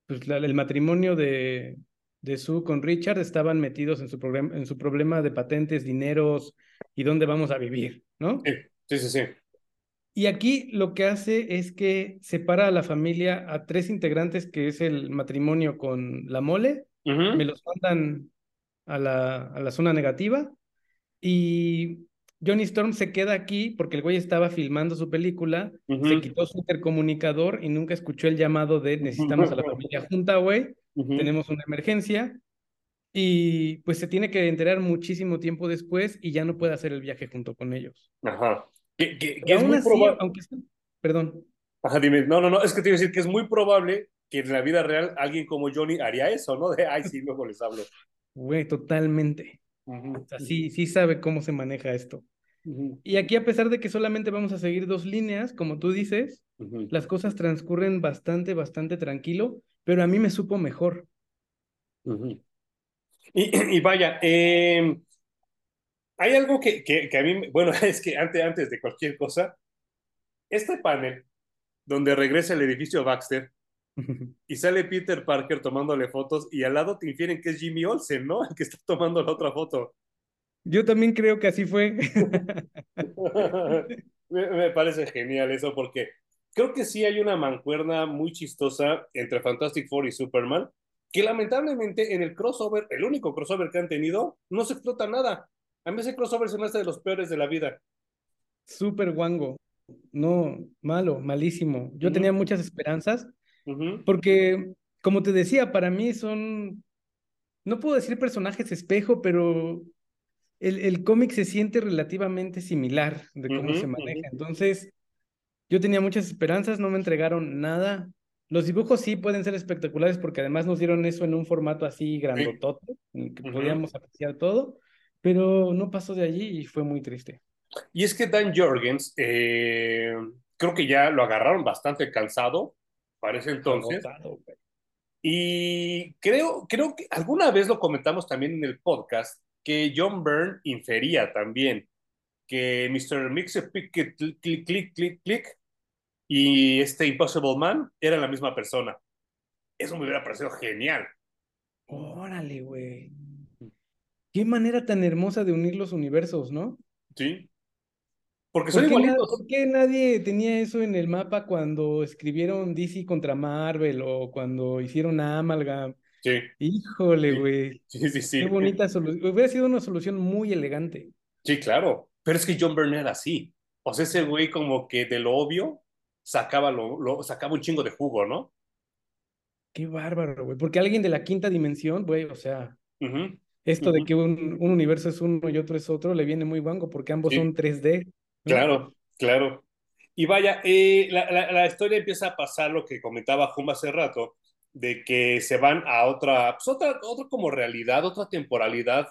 [SPEAKER 2] pues la- el matrimonio de, de Sue con Richard estaban metidos en su, en su problema de patentes, dineros y dónde vamos a vivir, ¿no?
[SPEAKER 1] Sí, sí, sí, sí.
[SPEAKER 2] Y aquí lo que hace es que separa a la familia a tres integrantes, que es el matrimonio con la mole, me los mandan a la, a la zona negativa y Johnny Storm se queda aquí porque el güey estaba filmando su película, se quitó su intercomunicador y nunca escuchó el llamado de necesitamos a la familia junta, güey,
[SPEAKER 1] Ujú.
[SPEAKER 2] tenemos una emergencia y pues se tiene que enterar muchísimo tiempo después y ya no puede hacer el viaje junto con ellos.
[SPEAKER 1] Ajá. Que, que- que
[SPEAKER 2] Pero
[SPEAKER 1] es muy
[SPEAKER 2] así,
[SPEAKER 1] probable.
[SPEAKER 2] aunque perdón.
[SPEAKER 1] Ajá, dime. No, no, no, es que te iba a decir que es muy probable que en la vida real alguien como Johnny haría eso, ¿no? De, ay, sí, luego les hablo.
[SPEAKER 2] Güey, totalmente.
[SPEAKER 1] Ujú.
[SPEAKER 2] O sea, sí, sí sabe cómo se maneja esto. Y aquí, a pesar de que solamente vamos a seguir dos líneas, como tú dices, las cosas transcurren bastante, bastante tranquilo, pero a mí me supo mejor.
[SPEAKER 1] Y, <clears throat> y vaya, eh, hay algo que, que, que a mí, bueno, <laughs> es que antes, antes de cualquier cosa, este panel donde regresa el edificio Baxter y sale Peter Parker tomándole fotos y al lado te infieren que es Jimmy Olsen, ¿no? El que está tomando la otra foto.
[SPEAKER 2] Yo también creo que así fue. <laughs>
[SPEAKER 1] me, me, parece genial eso porque creo que sí hay una mancuerna muy chistosa entre Fantastic Four y Superman que lamentablemente en el crossover, el único crossover que han tenido, no se explota nada. A mí ese crossover se me hace de los peores de la vida.
[SPEAKER 2] Súper guango. No, malo, malísimo. Yo uh -huh. tenía muchas esperanzas uh -huh. porque, como te decía, para mí son, no puedo decir personajes espejo, pero el, el cómic se siente relativamente similar de cómo uh -huh. se maneja. Entonces, yo tenía muchas esperanzas, no me entregaron nada. Los dibujos sí pueden ser espectaculares porque además nos dieron eso en un formato así grandotote, en que podíamos apreciar todo, pero no pasó de allí y fue muy triste.
[SPEAKER 1] Y es que Dan Jorgens, eh, creo que ya lo agarraron bastante cansado para ese entonces. Agotado, y creo, creo que alguna vez lo comentamos también en el podcast, que John Byrne infería también que Mr. Mix click, click, click, click, click, y este Impossible Man eran la misma persona. Eso me hubiera parecido genial.
[SPEAKER 2] Órale, güey. Qué manera tan hermosa de unir los universos, ¿no?
[SPEAKER 1] Sí. Porque son
[SPEAKER 2] ¿Por
[SPEAKER 1] igualitos.
[SPEAKER 2] ¿Por qué nadie tenía eso en el mapa cuando escribieron DC contra Marvel o cuando hicieron Amalgam?
[SPEAKER 1] Sí.
[SPEAKER 2] Híjole, güey.
[SPEAKER 1] Sí. sí, sí, sí.
[SPEAKER 2] Qué bonita solución. Hubiera sido una solución muy elegante.
[SPEAKER 1] Sí, claro. Pero es que John Byrne era así. O sea, ese güey como que de lo obvio sacaba, lo, lo, sacaba un chingo de jugo, ¿no?
[SPEAKER 2] Qué bárbaro, güey. Porque alguien de la quinta dimensión, güey, o sea,
[SPEAKER 1] uh -huh.
[SPEAKER 2] Esto
[SPEAKER 1] uh -huh.
[SPEAKER 2] de que un, un, universo es uno y otro es otro, le viene muy guango porque ambos
[SPEAKER 1] sí.
[SPEAKER 2] son 3D.
[SPEAKER 1] ¿no? Claro, claro. Y vaya, eh, la, la, la, historia empieza a pasar lo que comentaba Jumba hace rato, de que se van a otra, pues otra, otra como realidad, otra temporalidad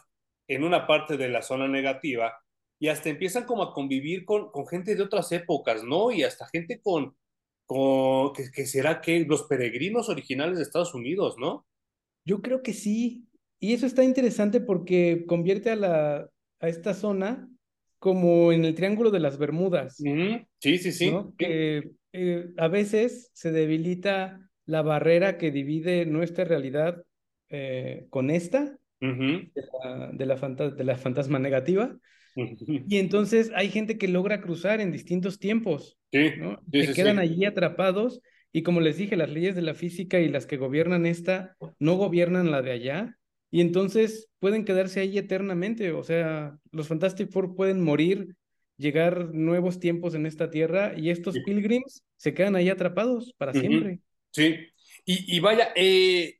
[SPEAKER 1] en una parte de la zona negativa y hasta empiezan como a convivir con, con gente de otras épocas, ¿no? Y hasta gente con, con que, que, será que los peregrinos originales de Estados Unidos, ¿no?
[SPEAKER 2] Yo creo que sí. Y eso está interesante porque convierte a, la, a esta zona como en el Triángulo de las Bermudas.
[SPEAKER 1] Mm -hmm. Sí, sí, sí.
[SPEAKER 2] ¿no? Que eh, a veces se debilita la barrera que divide nuestra realidad eh, con esta,
[SPEAKER 1] uh -huh.
[SPEAKER 2] de, la, de, la de la fantasma negativa. Y entonces hay gente que logra cruzar en distintos tiempos,
[SPEAKER 1] sí,
[SPEAKER 2] ¿no?
[SPEAKER 1] Sí,
[SPEAKER 2] se
[SPEAKER 1] sí,
[SPEAKER 2] quedan allí atrapados y como les dije, las leyes de la física y las que gobiernan esta no gobiernan la de allá y entonces pueden quedarse ahí eternamente, o sea, los Fantastic Four pueden morir, llegar nuevos tiempos en esta tierra y estos
[SPEAKER 1] sí.
[SPEAKER 2] pilgrims se quedan ahí atrapados para uh -huh. siempre.
[SPEAKER 1] Sí, y, y vaya, eh,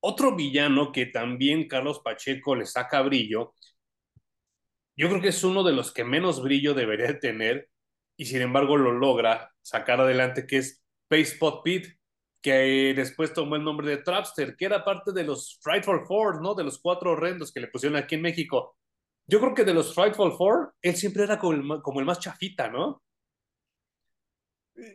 [SPEAKER 1] otro villano que también Carlos Pacheco le saca brillo yo creo que es uno de los que menos brillo debería tener y sin embargo lo logra sacar adelante, que es Spot Pete, que después tomó el nombre de Trapster, que era parte de los Frightful Four, ¿no? De los cuatro horrendos que le pusieron aquí en México. Yo creo que de los Frightful Four, él siempre era como el, como el más chafita, ¿no?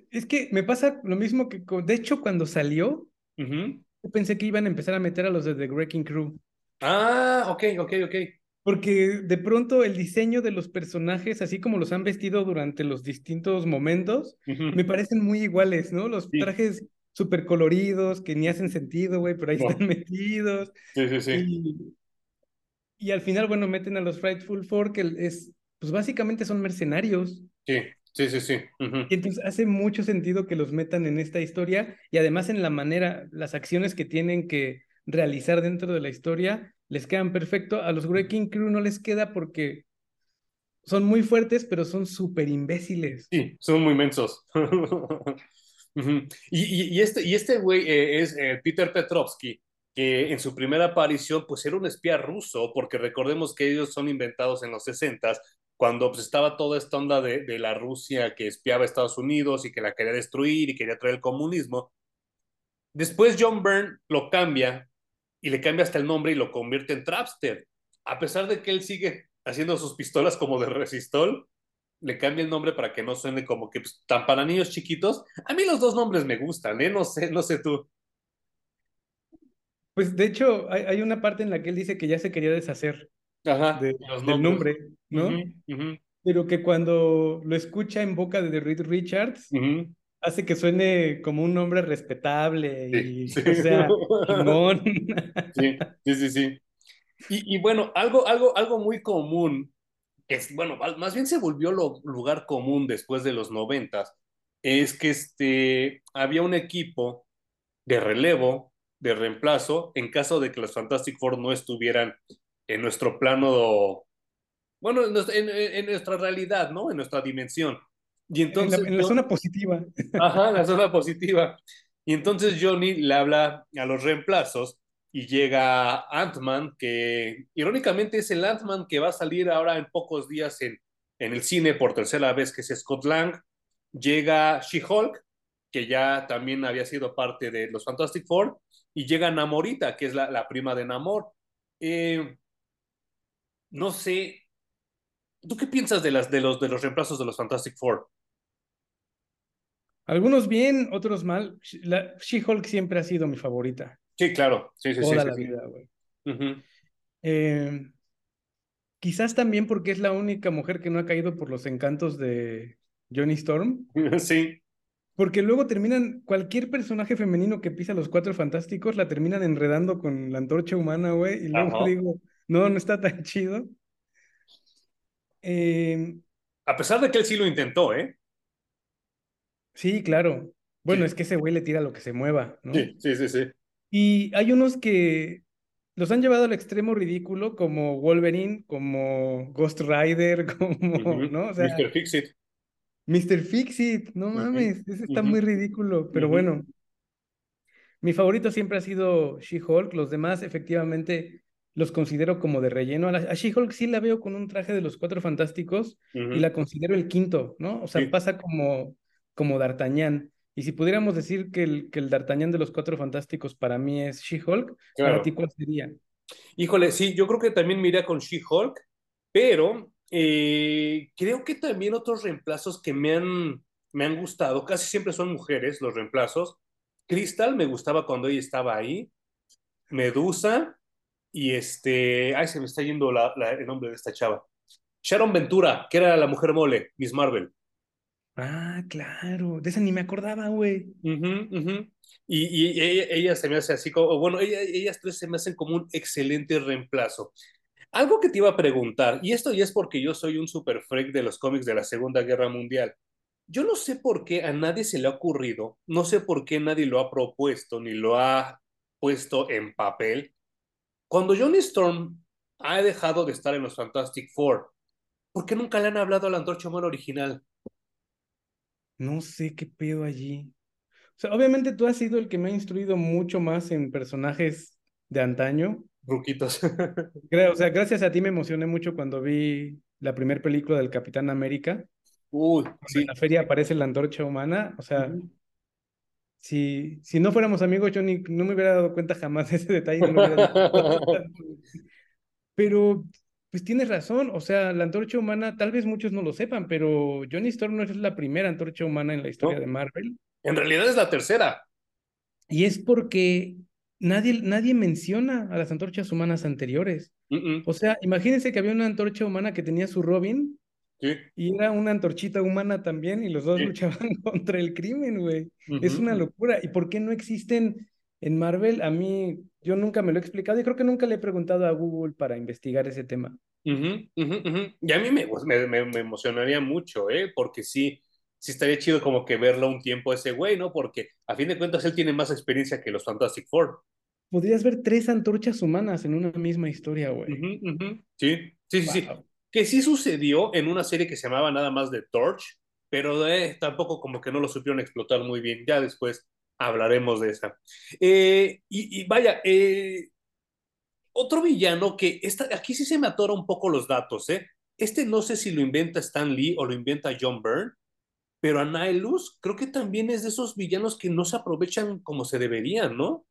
[SPEAKER 2] Es que me pasa lo mismo que, de hecho, cuando salió,
[SPEAKER 1] uh -huh.
[SPEAKER 2] yo pensé que iban a empezar a meter a los de The Wrecking Crew.
[SPEAKER 1] Ah, ok, ok, ok.
[SPEAKER 2] Porque de pronto el diseño de los personajes, así como los han vestido durante los distintos momentos, uh -huh. me parecen muy iguales, ¿no? Los sí. trajes súper coloridos, que ni hacen sentido, güey, pero ahí no. están <laughs> metidos.
[SPEAKER 1] Sí, sí, sí.
[SPEAKER 2] Y, y, al final, bueno, meten a los Frightful Four, que es, pues básicamente son mercenarios.
[SPEAKER 1] Sí, sí, sí, sí. Uh -huh.
[SPEAKER 2] Y entonces hace mucho sentido que los metan en esta historia y además en la manera, las acciones que tienen que realizar dentro de la historia les quedan perfecto. A los Wrecking Crew no les queda porque son muy fuertes, pero son súper imbéciles.
[SPEAKER 1] Sí, son muy mensos. <laughs> y, este y este güey eh, es eh, Peter Petrovsky, que en su primera aparición pues era un espía ruso, porque recordemos que ellos son inventados en los 60 cuando pues, estaba toda esta onda de, de la Rusia que espiaba a Estados Unidos y que la quería destruir y quería traer el comunismo. Después John Byrne lo cambia y le cambia hasta el nombre y lo convierte en Trapster. A pesar de que él sigue haciendo sus pistolas como de resistol, le cambia el nombre para que no suene como que pues, tan para niños chiquitos. A mí los dos nombres me gustan, ¿eh? No sé, no sé tú.
[SPEAKER 2] Pues de hecho, hay, hay una parte en la que él dice que ya se quería deshacer
[SPEAKER 1] Ajá,
[SPEAKER 2] de, del nombre, ¿no?
[SPEAKER 1] Uh -huh, uh -huh.
[SPEAKER 2] Pero que cuando lo escucha en boca de Reed Richards,
[SPEAKER 1] uh -huh.
[SPEAKER 2] hace que suene como un nombre respetable y, o sea. <laughs>
[SPEAKER 1] Sí, sí, sí, sí. Y, y, bueno, algo, algo, algo muy común, es, bueno, más bien se volvió lo, lugar común después de los noventas, es que este, había un equipo de relevo, de reemplazo, en caso de que los Fantastic Four no estuvieran en nuestro plano, bueno, en, en, nuestra realidad, ¿no? En nuestra dimensión. Y entonces,
[SPEAKER 2] en la, zona positiva.
[SPEAKER 1] Ajá, en la zona positiva. Y entonces Johnny le habla a los reemplazos y llega Ant-Man, que irónicamente es el Ant-Man que va a salir ahora en pocos días en, en el cine por tercera vez, que es Scott Lang. Llega She-Hulk, que ya también había sido parte de los Fantastic Four, y llega Namorita, que es la, la prima de Namor. Eh, no sé, ¿tú qué piensas de, las, de, los, de los reemplazos de los Fantastic Four?
[SPEAKER 2] Algunos bien, otros mal. She-Hulk siempre ha sido mi favorita.
[SPEAKER 1] Sí, claro. Sí, sí,
[SPEAKER 2] Toda
[SPEAKER 1] sí,
[SPEAKER 2] la vida, güey. eh, quizás también porque es la única mujer que no ha caído por los encantos de Johnny Storm. <laughs>
[SPEAKER 1] Sí.
[SPEAKER 2] Porque luego terminan, cualquier personaje femenino que pisa los cuatro fantásticos la terminan enredando con la antorcha humana, güey. Y luego
[SPEAKER 1] Ajá. <laughs>
[SPEAKER 2] digo, no, no está tan chido. Eh,
[SPEAKER 1] A pesar de que él sí lo intentó, ¿eh?
[SPEAKER 2] sí, claro. Bueno,
[SPEAKER 1] Sí.
[SPEAKER 2] es que ese güey le tira lo que se mueva, ¿no?
[SPEAKER 1] Sí, sí, sí, sí.
[SPEAKER 2] Y hay unos que los han llevado al extremo ridículo, como Wolverine, como Ghost Rider, <laughs> como. ¿no? O sea,
[SPEAKER 1] Mr. Fixit.
[SPEAKER 2] Mr. Fixit, no mames, ese está muy ridículo, pero bueno. Mi favorito siempre ha sido She-Hulk, los demás efectivamente los considero como de relleno. A, She-Hulk sí la veo con un traje de los Cuatro Fantásticos y la considero el quinto, ¿no? O sea,
[SPEAKER 1] Sí.
[SPEAKER 2] pasa como, como D'Artagnan. Y si pudiéramos decir que el, que el D'Artagnan de los Cuatro Fantásticos para mí es She-Hulk, ¿para
[SPEAKER 1] Claro.
[SPEAKER 2] ti cuál sería?
[SPEAKER 1] Híjole, sí, yo creo que también me iría con She-Hulk, pero eh, creo que también otros reemplazos que me han, me han gustado, casi siempre son mujeres los reemplazos. Crystal me gustaba cuando ella estaba ahí, Medusa y este, ay, se me está yendo la, la- el nombre de esta chava. Sharon Ventura, que era la mujer mole, Miss Marvel.
[SPEAKER 2] Ah, claro, de esa ni me acordaba, güey.
[SPEAKER 1] Ujú, ujú. Y, y ella, ella se me hace así como, bueno, ella- ellas tres se me hacen como un excelente reemplazo. Algo que te iba a preguntar, y esto ya es porque yo soy un super freak de los cómics de la Segunda Guerra Mundial. Yo no sé por qué a nadie se le ha ocurrido, no sé por qué nadie lo ha propuesto ni lo ha puesto en papel. Cuando Johnny Storm ha dejado de estar en los Fantastic Four, ¿por qué nunca le han hablado a la Antorcha Humana original?
[SPEAKER 2] No sé qué pedo allí. O sea, obviamente tú has sido el que me ha instruido mucho más en personajes de antaño.
[SPEAKER 1] Ruquitos. <laughs>
[SPEAKER 2] O sea, gracias a ti me emocioné mucho cuando vi la primera película del Capitán América.
[SPEAKER 1] Uy,
[SPEAKER 2] Cuando en
[SPEAKER 1] sí.
[SPEAKER 2] la feria aparece la antorcha humana. O sea, si, si no fuéramos amigos, yo ni, no me hubiera dado cuenta jamás de ese detalle. No me. <laughs> Pero, pues tienes razón. O sea, la antorcha humana, tal vez muchos no lo sepan, pero Johnny Storm no es la primera antorcha humana en la historia
[SPEAKER 1] No.
[SPEAKER 2] de Marvel.
[SPEAKER 1] En realidad es la tercera.
[SPEAKER 2] Y es porque nadie, nadie menciona a las antorchas humanas anteriores. O sea, imagínense que había una antorcha humana que tenía su Robin
[SPEAKER 1] Sí.
[SPEAKER 2] y era una antorchita humana también y los dos
[SPEAKER 1] Sí.
[SPEAKER 2] luchaban <laughs> contra el crimen, güey. Es una locura. ¿Y por qué no existen en Marvel? A mí, yo nunca me lo he explicado y creo que nunca le he preguntado a Google para investigar ese tema.
[SPEAKER 1] Y a mí me, me, emocionaría mucho, ¿eh? Porque sí, sí estaría chido como que verlo un tiempo ese güey, ¿no? Porque a fin de cuentas él tiene más experiencia que los Fantastic Four.
[SPEAKER 2] Podrías ver tres antorchas humanas en una misma historia, güey.
[SPEAKER 1] Sí, sí, sí, sí. Que sí sucedió en una serie que se llamaba nada más The Torch, pero eh, tampoco como que no lo supieron explotar muy bien. Ya después hablaremos de esa. Eh, y, y vaya, eh, otro villano que esta, aquí sí se me atora un poco los datos, ¿eh? Este no sé si lo inventa Stan Lee o lo inventa John Byrne, pero Anilus creo que también es de esos villanos que no se aprovechan como se deberían, ¿no?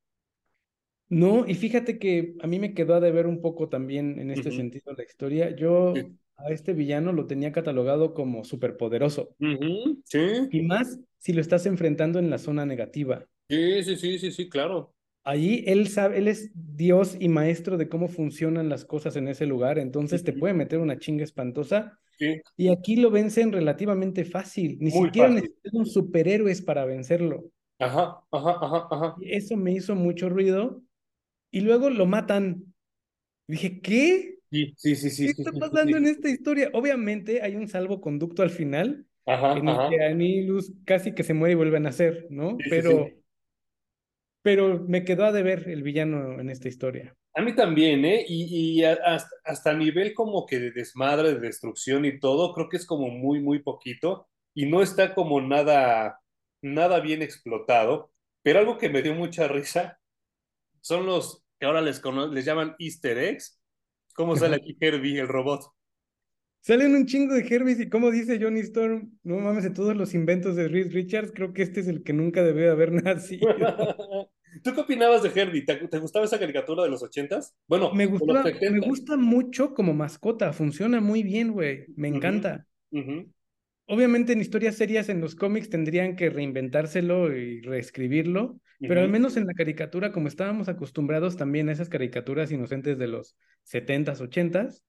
[SPEAKER 2] No, y fíjate que a mí me quedó a deber un poco también en este sentido la historia. Yo
[SPEAKER 1] Sí.
[SPEAKER 2] A este villano lo tenía catalogado como superpoderoso,
[SPEAKER 1] Ujú, Sí,
[SPEAKER 2] y más si lo estás enfrentando en la zona negativa.
[SPEAKER 1] sí, sí, sí, sí, sí, claro.
[SPEAKER 2] Allí él sabe, él es Dios y maestro de cómo funcionan las cosas en ese lugar, entonces te puede meter una chinga espantosa Y aquí lo vencen relativamente fácil. Ni siquiera necesitan superhéroes para vencerlo.
[SPEAKER 1] Ajá, ajá, ajá, ajá.
[SPEAKER 2] Y eso me hizo mucho ruido. Y luego lo matan. Dije, ¿qué?
[SPEAKER 1] Sí, sí, sí, sí.
[SPEAKER 2] ¿Qué está pasando en esta historia? Obviamente hay un salvoconducto al final, en el que Anilus casi que se muere y vuelve a nacer, ¿no? pero, pero me quedó a deber el villano en esta historia.
[SPEAKER 1] A mí también, ¿eh? Y, y hasta, hasta, nivel como que de desmadre, de destrucción y todo, creo que es como muy, muy poquito y no está como nada, nada bien explotado. Pero algo que me dio mucha risa son los que ahora les, les llaman easter eggs. ¿Cómo sale aquí Herbie, el robot?
[SPEAKER 2] Salen un chingo de Herbie y como dice Johnny Storm, no mames, de todos los inventos de Reed Richards, creo que este es el que nunca debe haber <laughs> nacido. <laughs>
[SPEAKER 1] ¿Tú qué opinabas de Herbie? ¿Te, gustaba esa caricatura de los ochentas? Bueno,
[SPEAKER 2] me gusta, me gusta mucho como mascota, funciona muy bien, güey, me encanta. Obviamente en historias serias en los cómics tendrían que reinventárselo y reescribirlo, pero al menos en la caricatura, como estábamos acostumbrados también a esas caricaturas inocentes de los 70s, 80s,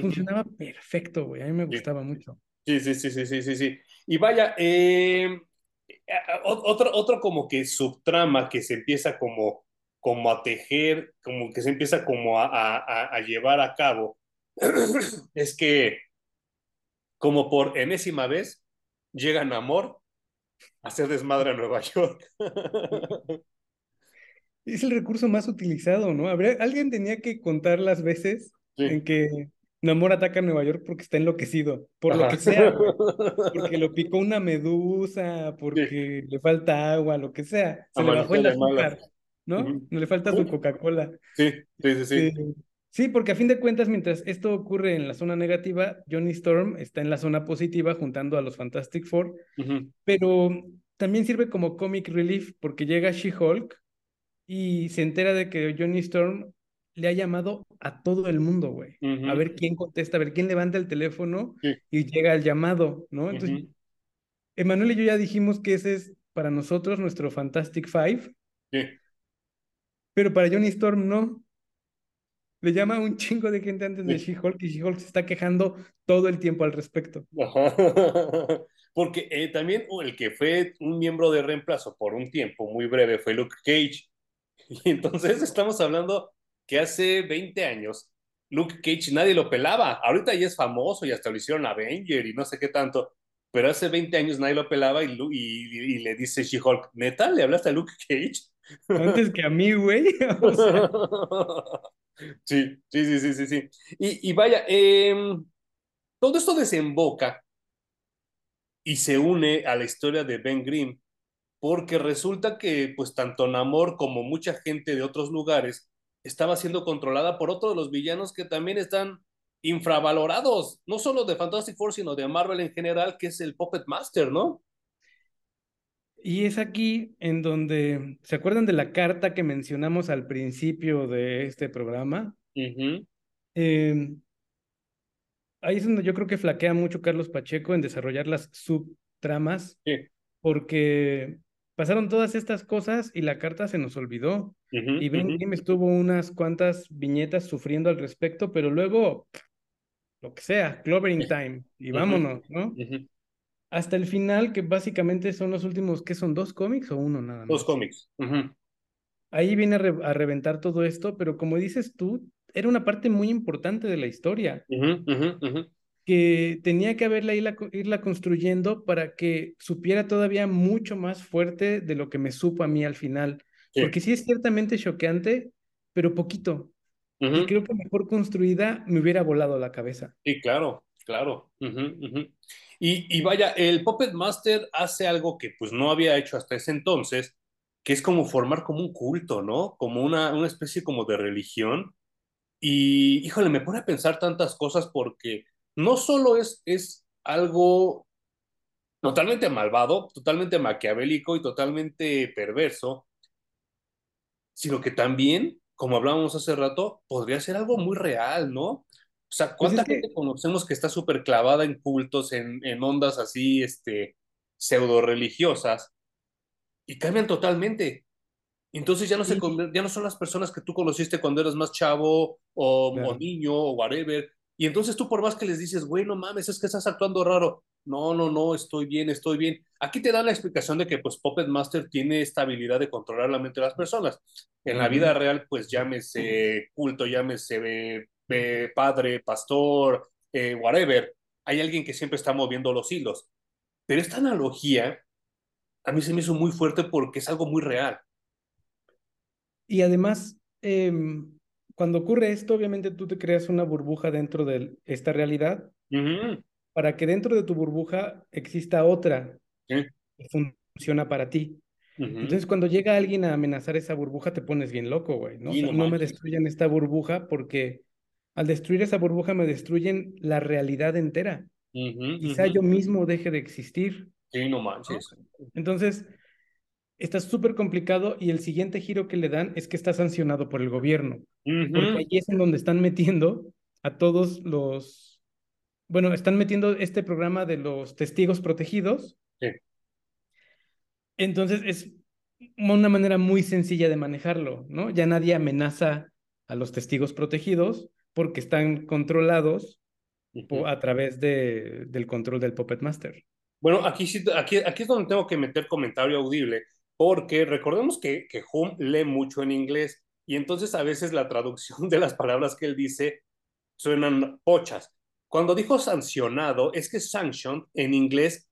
[SPEAKER 2] funcionaba perfecto, güey, a mí me gustaba mucho.
[SPEAKER 1] Sí, sí, sí, sí, sí, sí, sí. Y vaya, eh, otro, otro como que subtrama que se empieza como, como a tejer, como que se empieza como a, a, a llevar a cabo, <clears throat> es que como por enésima vez llegan Amor a hacer desmadre a Nueva York. <laughs>
[SPEAKER 2] Es el recurso más utilizado, ¿no? Habría, alguien tenía que contar las veces en que Namor ataca a Nueva York porque está enloquecido, por lo que sea, <laughs> porque lo picó una medusa, porque le falta agua, lo que sea, se le bajó el azúcar, ¿no? No le falta su Coca-Cola.
[SPEAKER 1] Sí, sí, sí, sí.
[SPEAKER 2] Sí, porque a fin de cuentas, mientras esto ocurre en la zona negativa, Johnny Storm está en la zona positiva juntando a los Fantastic Four, pero también sirve como comic relief porque llega She-Hulk y se entera de que Johnny Storm le ha llamado a todo el mundo, güey. A ver quién contesta, a ver quién levanta el teléfono y llega el llamado, ¿no? Entonces, Emanuel y yo ya dijimos que ese es para nosotros nuestro Fantastic Five. Sí. Pero para Johnny Storm no. Le llama a un chingo de gente antes de She-Hulk y She-Hulk se está quejando todo el tiempo al respecto. <laughs>
[SPEAKER 1] Porque eh, también el que fue un miembro de reemplazo por un tiempo muy breve fue Luke Cage. <laughs> Y entonces estamos hablando que hace 20 años Luke Cage nadie lo pelaba. Ahorita ya es famoso y hasta lo hicieron Avenger y no sé qué tanto. Pero hace 20 años nadie lo pelaba y, y, le dice She-Hulk, ¿neta? ¿Le hablaste a Luke Cage?
[SPEAKER 2] Antes que a mí, güey. <laughs>
[SPEAKER 1] Sí, sí, sí, sí, sí. Y, vaya, em, todo esto desemboca y se une a la historia de Ben Grimm, porque resulta que pues tanto Namor como mucha gente de otros lugares estaba siendo controlada por otro de los villanos que también están infravalorados, no solo de Fantastic Four, sino de Marvel en general, que es el Puppet Master, ¿no?
[SPEAKER 2] Y es aquí en donde, ¿se acuerdan de la carta que mencionamos al principio de este programa? Em, ahí es donde yo creo que flaquea mucho Carlos Pacheco en desarrollar las subtramas, porque pasaron todas estas cosas y la carta se nos olvidó. y Ben Kim estuvo unas cuantas viñetas sufriendo al respecto, pero luego, lo que sea, Clovering <laughs> Time, y vámonos, ¿no? Hasta el final, que básicamente son los últimos, ¿qué son? ¿Dos cómics o uno nada más?
[SPEAKER 1] Dos cómics.
[SPEAKER 2] Ahí viene a, reventar todo esto, pero como dices tú, era una parte muy importante de la historia. Que tenía que haberla irla, construyendo para que supiera todavía mucho más fuerte de lo que me supo a mí al final. Porque sí es ciertamente choqueante, pero poquito. Y creo que mejor construida me hubiera volado la cabeza.
[SPEAKER 1] Sí, claro, claro. Y, vaya, el Puppet Master hace algo que pues no había hecho hasta ese entonces, que es como formar como un culto, ¿no? Como una, una especie como de religión. Y, híjole, me pone a pensar tantas cosas porque no solo es, es algo totalmente malvado, totalmente maquiavélico y totalmente perverso, sino que también, como hablábamos hace rato, podría ser algo muy real, ¿no? O sea, pues ¿cuánta gente conocemos que está súper clavada en cultos, en, en ondas así, este, pseudo religiosas, y cambian totalmente? Entonces ya no, se, ya no son las personas que tú conociste cuando eras más chavo o, o niño o whatever, Y entonces tú por más que les dices, güey, no mames, es que estás actuando raro. No, no, no, estoy bien, estoy bien. Aquí te dan la explicación de que pues Puppet Master tiene esta habilidad de controlar la mente de las personas. En la vida real, pues llámese culto, llámese eh, padre, pastor, eh, whatever. Hay alguien que siempre está moviendo los hilos. Pero esta analogía a mí se me hizo muy fuerte porque es algo muy real.
[SPEAKER 2] Y además, eh, cuando ocurre esto, obviamente tú te creas una burbuja dentro de esta realidad para que dentro de tu burbuja exista otra que funciona para ti. Entonces, cuando llega alguien a amenazar esa burbuja, te pones bien loco, güey, ¿no? no, me destruyan esta burbuja porque al destruir esa burbuja me destruyen la realidad entera. Quizá yo mismo deje de existir.
[SPEAKER 1] Sí, no manches.
[SPEAKER 2] Entonces, está súper complicado y el siguiente giro que le dan es que está sancionado por el gobierno. Porque ahí es en donde están metiendo a todos los, bueno, están metiendo este programa de los testigos protegidos. Sí. Entonces es una manera muy sencilla de manejarlo, ¿no? Ya nadie amenaza a los testigos protegidos porque están controlados a través de, del control del Puppet Master.
[SPEAKER 1] Bueno, aquí, aquí, aquí es donde tengo que meter comentario audible porque recordemos que, que Hum lee mucho en inglés y entonces a veces la traducción <laughs> de las palabras que él dice suenan pochas. Cuando dijo sancionado, es que sanction en inglés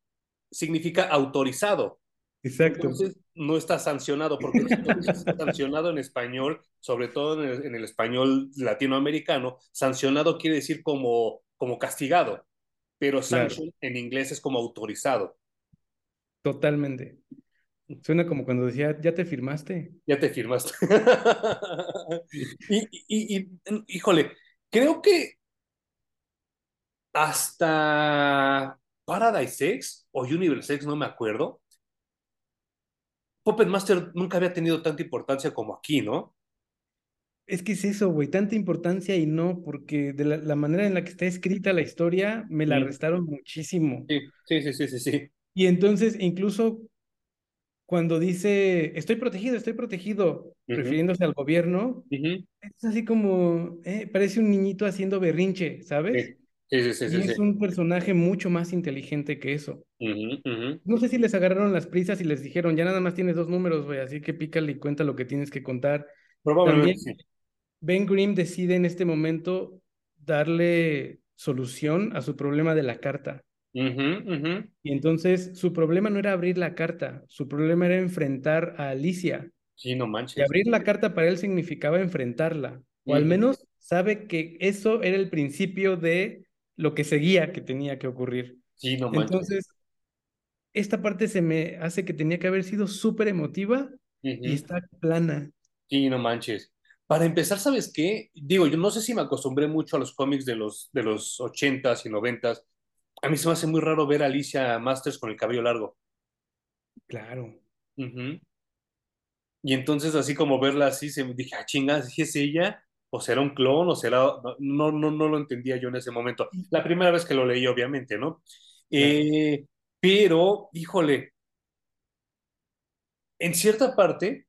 [SPEAKER 1] significa autorizado.
[SPEAKER 2] Exacto.
[SPEAKER 1] Entonces no está sancionado, porque está sancionado en español, sobre todo en el, en el, español latinoamericano, sancionado quiere decir como, como castigado, pero sanction en inglés es como autorizado.
[SPEAKER 2] Totalmente. Suena como cuando decía, ya te firmaste.
[SPEAKER 1] Ya te firmaste. <laughs> y, y, híjole, creo que hasta Paradise X o Universe X, no me acuerdo, Puppet Master nunca había tenido tanta importancia como aquí, ¿no?
[SPEAKER 2] Es que es eso, güey, tanta importancia y no, porque de la, manera en la que está escrita la historia me la restaron muchísimo.
[SPEAKER 1] Sí, sí, sí, sí, sí.
[SPEAKER 2] Y entonces, incluso cuando dice, estoy protegido, estoy protegido, refiriéndose al gobierno, es así como, eh, parece un niñito haciendo berrinche, ¿sabes?
[SPEAKER 1] Sí, sí, sí.
[SPEAKER 2] y es un personaje mucho más inteligente que eso. No sé si les agarraron las prisas y les dijeron, ya nada más tienes dos números, güey, así que pícale y cuenta lo que tienes que contar.
[SPEAKER 1] Probablemente También,
[SPEAKER 2] Ben Grimm decide en este momento darle solución a su problema de la carta. Y entonces su problema no era abrir la carta, su problema era enfrentar a Alicia.
[SPEAKER 1] Sí, no manches.
[SPEAKER 2] Y abrir la carta para él significaba enfrentarla, o al menos sabe que eso era el principio de lo que seguía que tenía que ocurrir.
[SPEAKER 1] Sí, no manches.
[SPEAKER 2] Entonces, esta parte se me hace que tenía que haber sido súper emotiva y está plana.
[SPEAKER 1] Sí, no manches. Para empezar, ¿sabes qué? Digo, yo no sé si me acostumbré mucho a los cómics de los, de los 80s y 90s, a mí se me hace muy raro ver a Alicia Masters con el cabello largo.
[SPEAKER 2] Claro.
[SPEAKER 1] Y entonces así como verla así, se me dije, ah, chingas, ¿es ella? ¿O será un clon? ¿O será...? No, no, no lo entendía yo en ese momento. La primera vez que lo leí, obviamente, ¿no? Eh, pero, híjole, en cierta parte,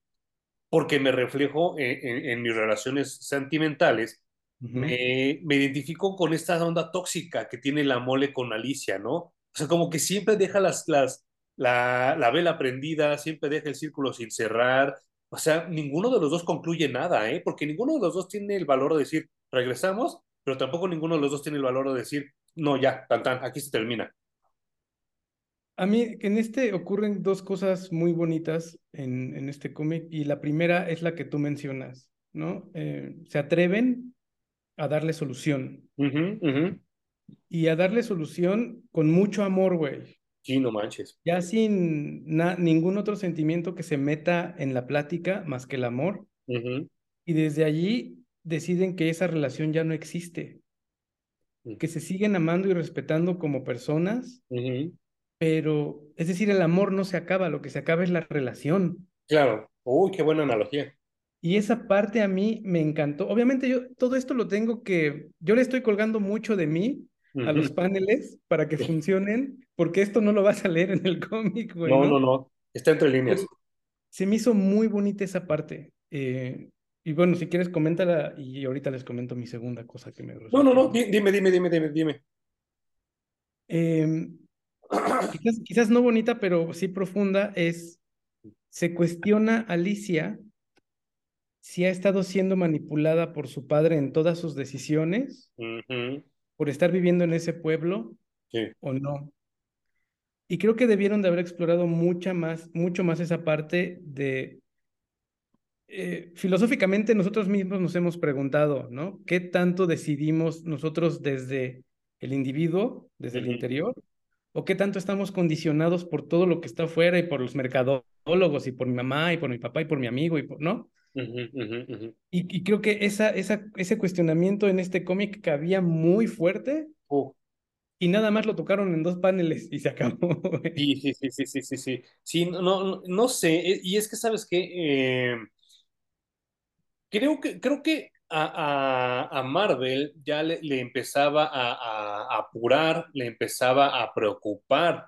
[SPEAKER 1] porque me reflejo en mis relaciones sentimentales, me, me, identifico con esta onda tóxica que tiene la mole con Alicia, ¿no? O sea, como que siempre deja las, las, la, la vela prendida, siempre deja el círculo sin cerrar. O sea, ninguno de los dos concluye nada, ¿eh? Porque ninguno de los dos tiene el valor de decir, regresamos, pero tampoco ninguno de los dos tiene el valor de decir, no, ya, tan, tan, aquí se termina.
[SPEAKER 2] A mí en este ocurren dos cosas muy bonitas en, en este cómic y la primera es la que tú mencionas, ¿no? Eh, se atreven a darle solución. Y a darle solución con mucho amor, güey.
[SPEAKER 1] Sí, no manches.
[SPEAKER 2] Ya sin ningún otro sentimiento que se meta en la plática más que el amor. Y desde allí deciden que esa relación ya no existe. Que se siguen amando y respetando como personas. Pero, es decir, el amor no se acaba, lo que se acaba es la relación.
[SPEAKER 1] Claro. Uy, qué buena analogía.
[SPEAKER 2] Y esa parte a mí me encantó. Obviamente yo todo esto lo tengo que, yo le estoy colgando mucho de mí a los paneles para que funcionen, porque esto no lo vas a leer en el cómic,
[SPEAKER 1] No, no, no, está entre líneas.
[SPEAKER 2] Se me hizo muy bonita esa parte. Eh, Y bueno, si quieres, coméntala y ahorita les comento mi segunda cosa que me
[SPEAKER 1] No, no, no, dime, dime, dime, dime, dime.
[SPEAKER 2] Em, <clears throat> quizás, quizás no bonita, pero sí profunda, es, se cuestiona Alicia si ha estado siendo manipulada por su padre en todas sus decisiones, por estar viviendo en ese pueblo o no. Y creo que debieron de haber explorado mucha más, mucho más esa parte de... Eh, filosóficamente nosotros mismos nos hemos preguntado, ¿no? ¿Qué tanto decidimos nosotros desde el individuo, desde el interior? ¿O qué tanto estamos condicionados por todo lo que está afuera y por los mercadólogos y por mi mamá y por mi papá y por mi amigo y por, ¿no? Y, creo que esa, esa, ese cuestionamiento en este cómic cabía muy fuerte y nada más lo tocaron en dos paneles y se acabó. <laughs>
[SPEAKER 1] Sí, sí, sí, sí, sí, sí, sí. Sí, no, no, no sé, eh, y es que sabes que creo que, creo que a, a, a Marvel ya le, le empezaba a, a, apurar, le empezaba a preocupar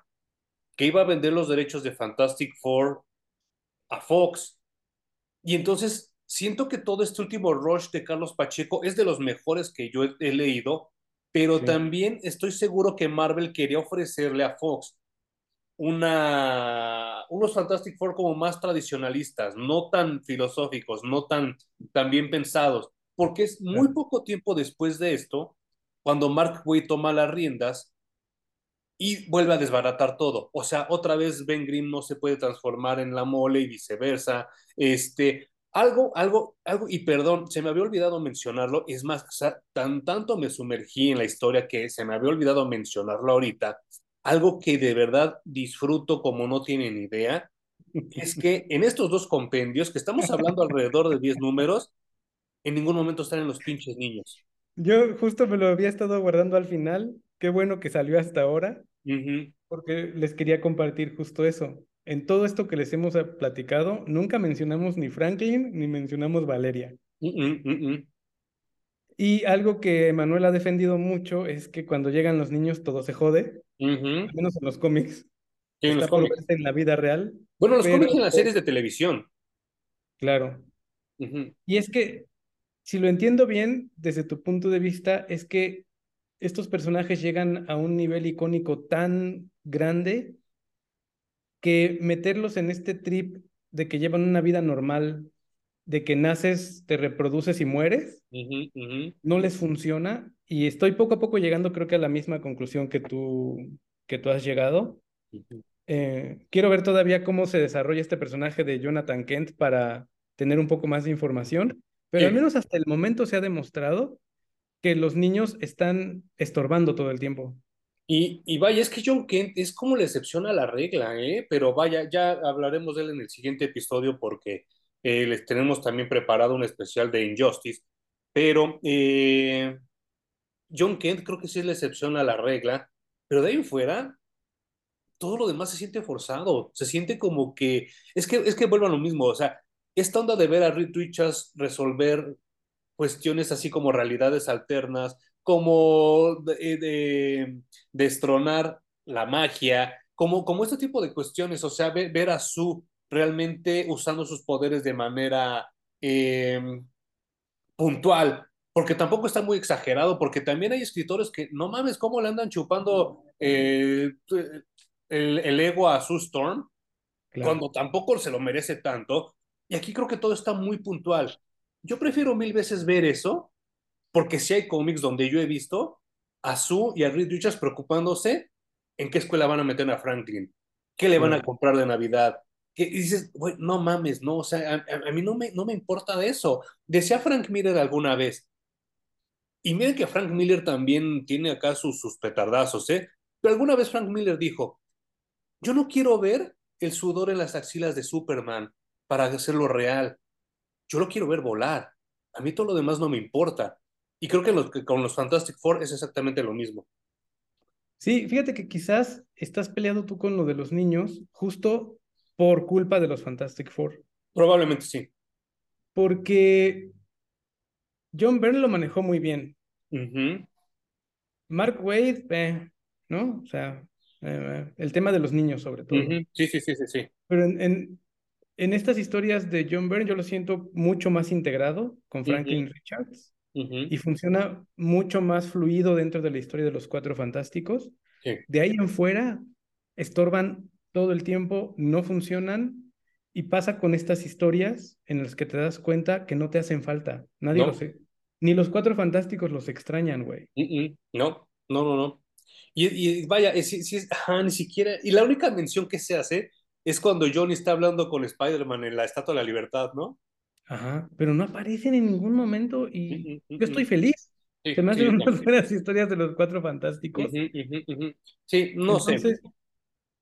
[SPEAKER 1] que iba a vender los derechos de Fantastic Four a Fox. Y entonces siento que todo este último rush de Carlos Pacheco es de los mejores que yo he, leído, pero también estoy seguro que Marvel quería ofrecerle a Fox una, unos Fantastic Four como más tradicionalistas, no tan filosóficos, no tan, tan bien pensados, porque es muy poco tiempo después de esto, cuando Mark Waid toma las riendas y vuelve a desbaratar todo. O sea, otra vez Ben Grimm no se puede transformar en la mole y viceversa. Este, algo, algo, algo, y perdón, se me había olvidado mencionarlo, es más, o sea, tan tanto me sumergí en la historia que se me había olvidado mencionarlo ahorita. Algo que de verdad disfruto como no tienen idea, es que en estos dos compendios, que estamos hablando <laughs> alrededor de 10 números, en ningún momento están en los pinches niños.
[SPEAKER 2] Yo justo me lo había estado guardando al final. Qué bueno que salió hasta ahora porque les quería compartir justo eso. En todo esto que les hemos platicado, nunca mencionamos ni Franklin ni mencionamos Valeria. y algo que Manuel ha defendido mucho es que cuando llegan los niños todo se jode, al menos en los cómics. en los cómics. en la vida real.
[SPEAKER 1] Bueno, los cómics en las series de televisión.
[SPEAKER 2] Claro. Y es que, si lo entiendo bien, desde tu punto de vista, es que estos personajes llegan a un nivel icónico tan grande que meterlos en este trip de que llevan una vida normal, de que naces, te reproduces y mueres, no les funciona. Y estoy poco a poco llegando, creo que a la misma conclusión que tú, que tú has llegado. Eh, quiero ver todavía cómo se desarrolla este personaje de Jonathan Kent para tener un poco más de información, pero al menos hasta el momento se ha demostrado que los niños están estorbando todo el tiempo.
[SPEAKER 1] Y, y, vaya, es que John Kent es como la excepción a la regla, ¿eh? Pero vaya, ya hablaremos de él en el siguiente episodio porque eh, les tenemos también preparado un especial de Injustice. Pero eh, John Kent creo que sí es la excepción a la regla, pero de ahí en fuera, todo lo demás se siente forzado, se siente como que, es que, es que vuelvan lo mismo, o sea, esta onda de ver a Reed Richards resolver cuestiones así como realidades alternas, como de, destronar la magia, como, como este tipo de cuestiones, o sea, ver, a Su realmente usando sus poderes de manera em, puntual, porque tampoco está muy exagerado, porque también hay escritores que, no mames, ¿cómo le andan chupando eh, el, ego a Sue Storm? Cuando tampoco se lo merece tanto. Y aquí creo que todo está muy puntual. Yo prefiero mil veces ver eso, porque si hay cómics donde yo he visto a Sue y a Reed Richards preocupándose en qué escuela van a meter a Franklin, qué le van a comprar de Navidad. Que, dices, no mames, no, o sea, a, mí no me, no me importa de eso. Decía Frank Miller alguna vez, y miren que Frank Miller también tiene acá sus, sus petardazos, ¿eh? Pero alguna vez Frank Miller dijo, yo no quiero ver el sudor en las axilas de Superman para hacerlo real yo lo quiero ver volar. A mí todo lo demás no me importa. Y creo que, con los Fantastic Four es exactamente lo mismo.
[SPEAKER 2] Sí, fíjate que quizás estás peleando tú con lo de los niños justo por culpa de los Fantastic Four.
[SPEAKER 1] Probablemente sí.
[SPEAKER 2] Porque John Byrne lo manejó muy bien. Mark Wade, eh, ¿no? O sea, eh, el tema de los niños sobre todo.
[SPEAKER 1] Sí, sí, sí, sí, sí.
[SPEAKER 2] Pero en, en estas historias de John Byrne yo lo siento mucho más integrado con Franklin Richards y funciona mucho más fluido dentro de la historia de los Cuatro Fantásticos. De ahí en fuera, estorban todo el tiempo, no funcionan y pasa con estas historias en las que te das cuenta que no te hacen falta. Nadie lo sé. Ni los Cuatro Fantásticos los extrañan, güey.
[SPEAKER 1] No, no, no, no. Y, vaya, si, si ni siquiera, y la única mención que se hace es cuando Johnny está hablando con Spider-Man en la Estatua de la Libertad, ¿no?
[SPEAKER 2] Ajá, pero no aparecen en ningún momento y yo estoy feliz. Se me hacen unas buenas historias de los cuatro fantásticos.
[SPEAKER 1] Sí, no sé.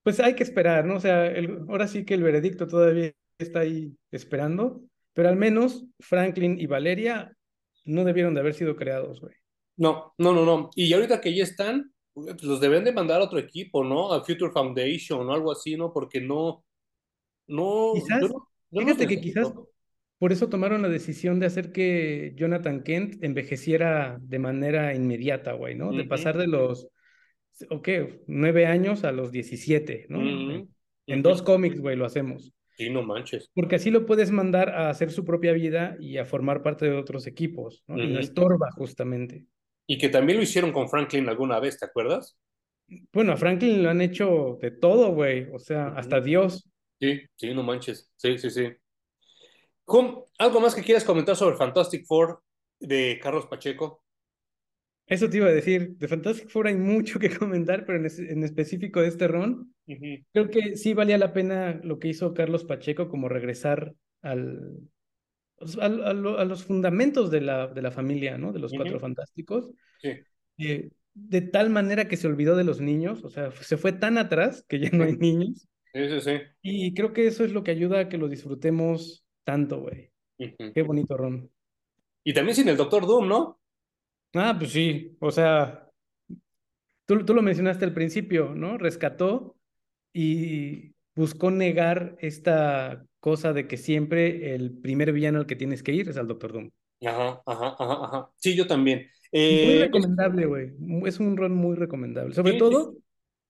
[SPEAKER 2] Pues hay que esperar, ¿no? O sea, ahora sí que el veredicto todavía está ahí esperando, pero al menos Franklin y Valeria no debieron de haber sido creados, güey.
[SPEAKER 1] No, no, no, no. Y ahorita que ya están, pues los deben de mandar a otro equipo, ¿no? A Future Foundation o algo así, ¿no? Porque no, no.
[SPEAKER 2] Quizás, fíjate que quizás por eso tomaron la decisión de hacer que Jonathan Kent envejeciera de manera inmediata, güey, ¿no? De pasar de los, ok, nueve años a los diecisiete, ¿no? En dos cómics, güey, lo hacemos.
[SPEAKER 1] Sí, no manches.
[SPEAKER 2] Porque así lo puedes mandar a hacer su propia vida y a formar parte de otros equipos, ¿no? Y no estorba, justamente.
[SPEAKER 1] Y que también lo hicieron con Franklin alguna vez, ¿te acuerdas?
[SPEAKER 2] Bueno, a Franklin lo han hecho de todo, güey. O sea, hasta Dios.
[SPEAKER 1] Sí, sí, no manches. Sí, sí, sí. ¿Algo más que quieras comentar sobre Fantastic Four de Carlos Pacheco?
[SPEAKER 2] Eso te iba a decir. De Fantastic Four hay mucho que comentar, pero en, específico de este ron, creo que sí valía la pena lo que hizo Carlos Pacheco, como regresar al, a, los fundamentos de la, de la familia, ¿no? De los cuatro fantásticos.
[SPEAKER 1] Sí.
[SPEAKER 2] Eh, de tal manera que se olvidó de los niños, o sea, se fue tan atrás que ya no hay niños.
[SPEAKER 1] Sí, sí, sí.
[SPEAKER 2] Y creo que eso es lo que ayuda a que lo disfrutemos tanto, güey. Qué bonito ron.
[SPEAKER 1] Y también sin el Doctor Doom, ¿no?
[SPEAKER 2] Ah, pues sí, o sea, tú, tú lo mencionaste al principio, ¿no? Rescató y buscó negar esta cosa de que siempre el primer villano al que tienes que ir es al Doctor Doom.
[SPEAKER 1] Ajá, ajá, ajá, ajá. Sí, yo también.
[SPEAKER 2] muy eh, recomendable, güey. Es un rol muy recomendable. Sobre todo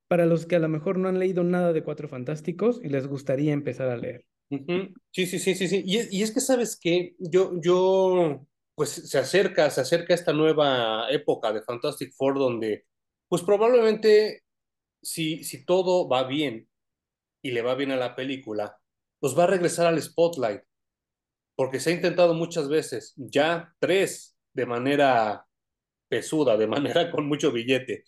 [SPEAKER 2] para los que a lo mejor no han leído nada de Cuatro Fantásticos y les gustaría empezar a leer.
[SPEAKER 1] Sí, sí, sí, sí, sí. Y, y, es que, ¿sabes que Yo, yo, pues se acerca, se acerca esta nueva época de Fantastic Four donde, pues probablemente, si, si todo va bien y le va bien a la película, pues va a regresar al spotlight, porque se ha intentado muchas veces, ya tres de manera pesuda, de manera con mucho billete,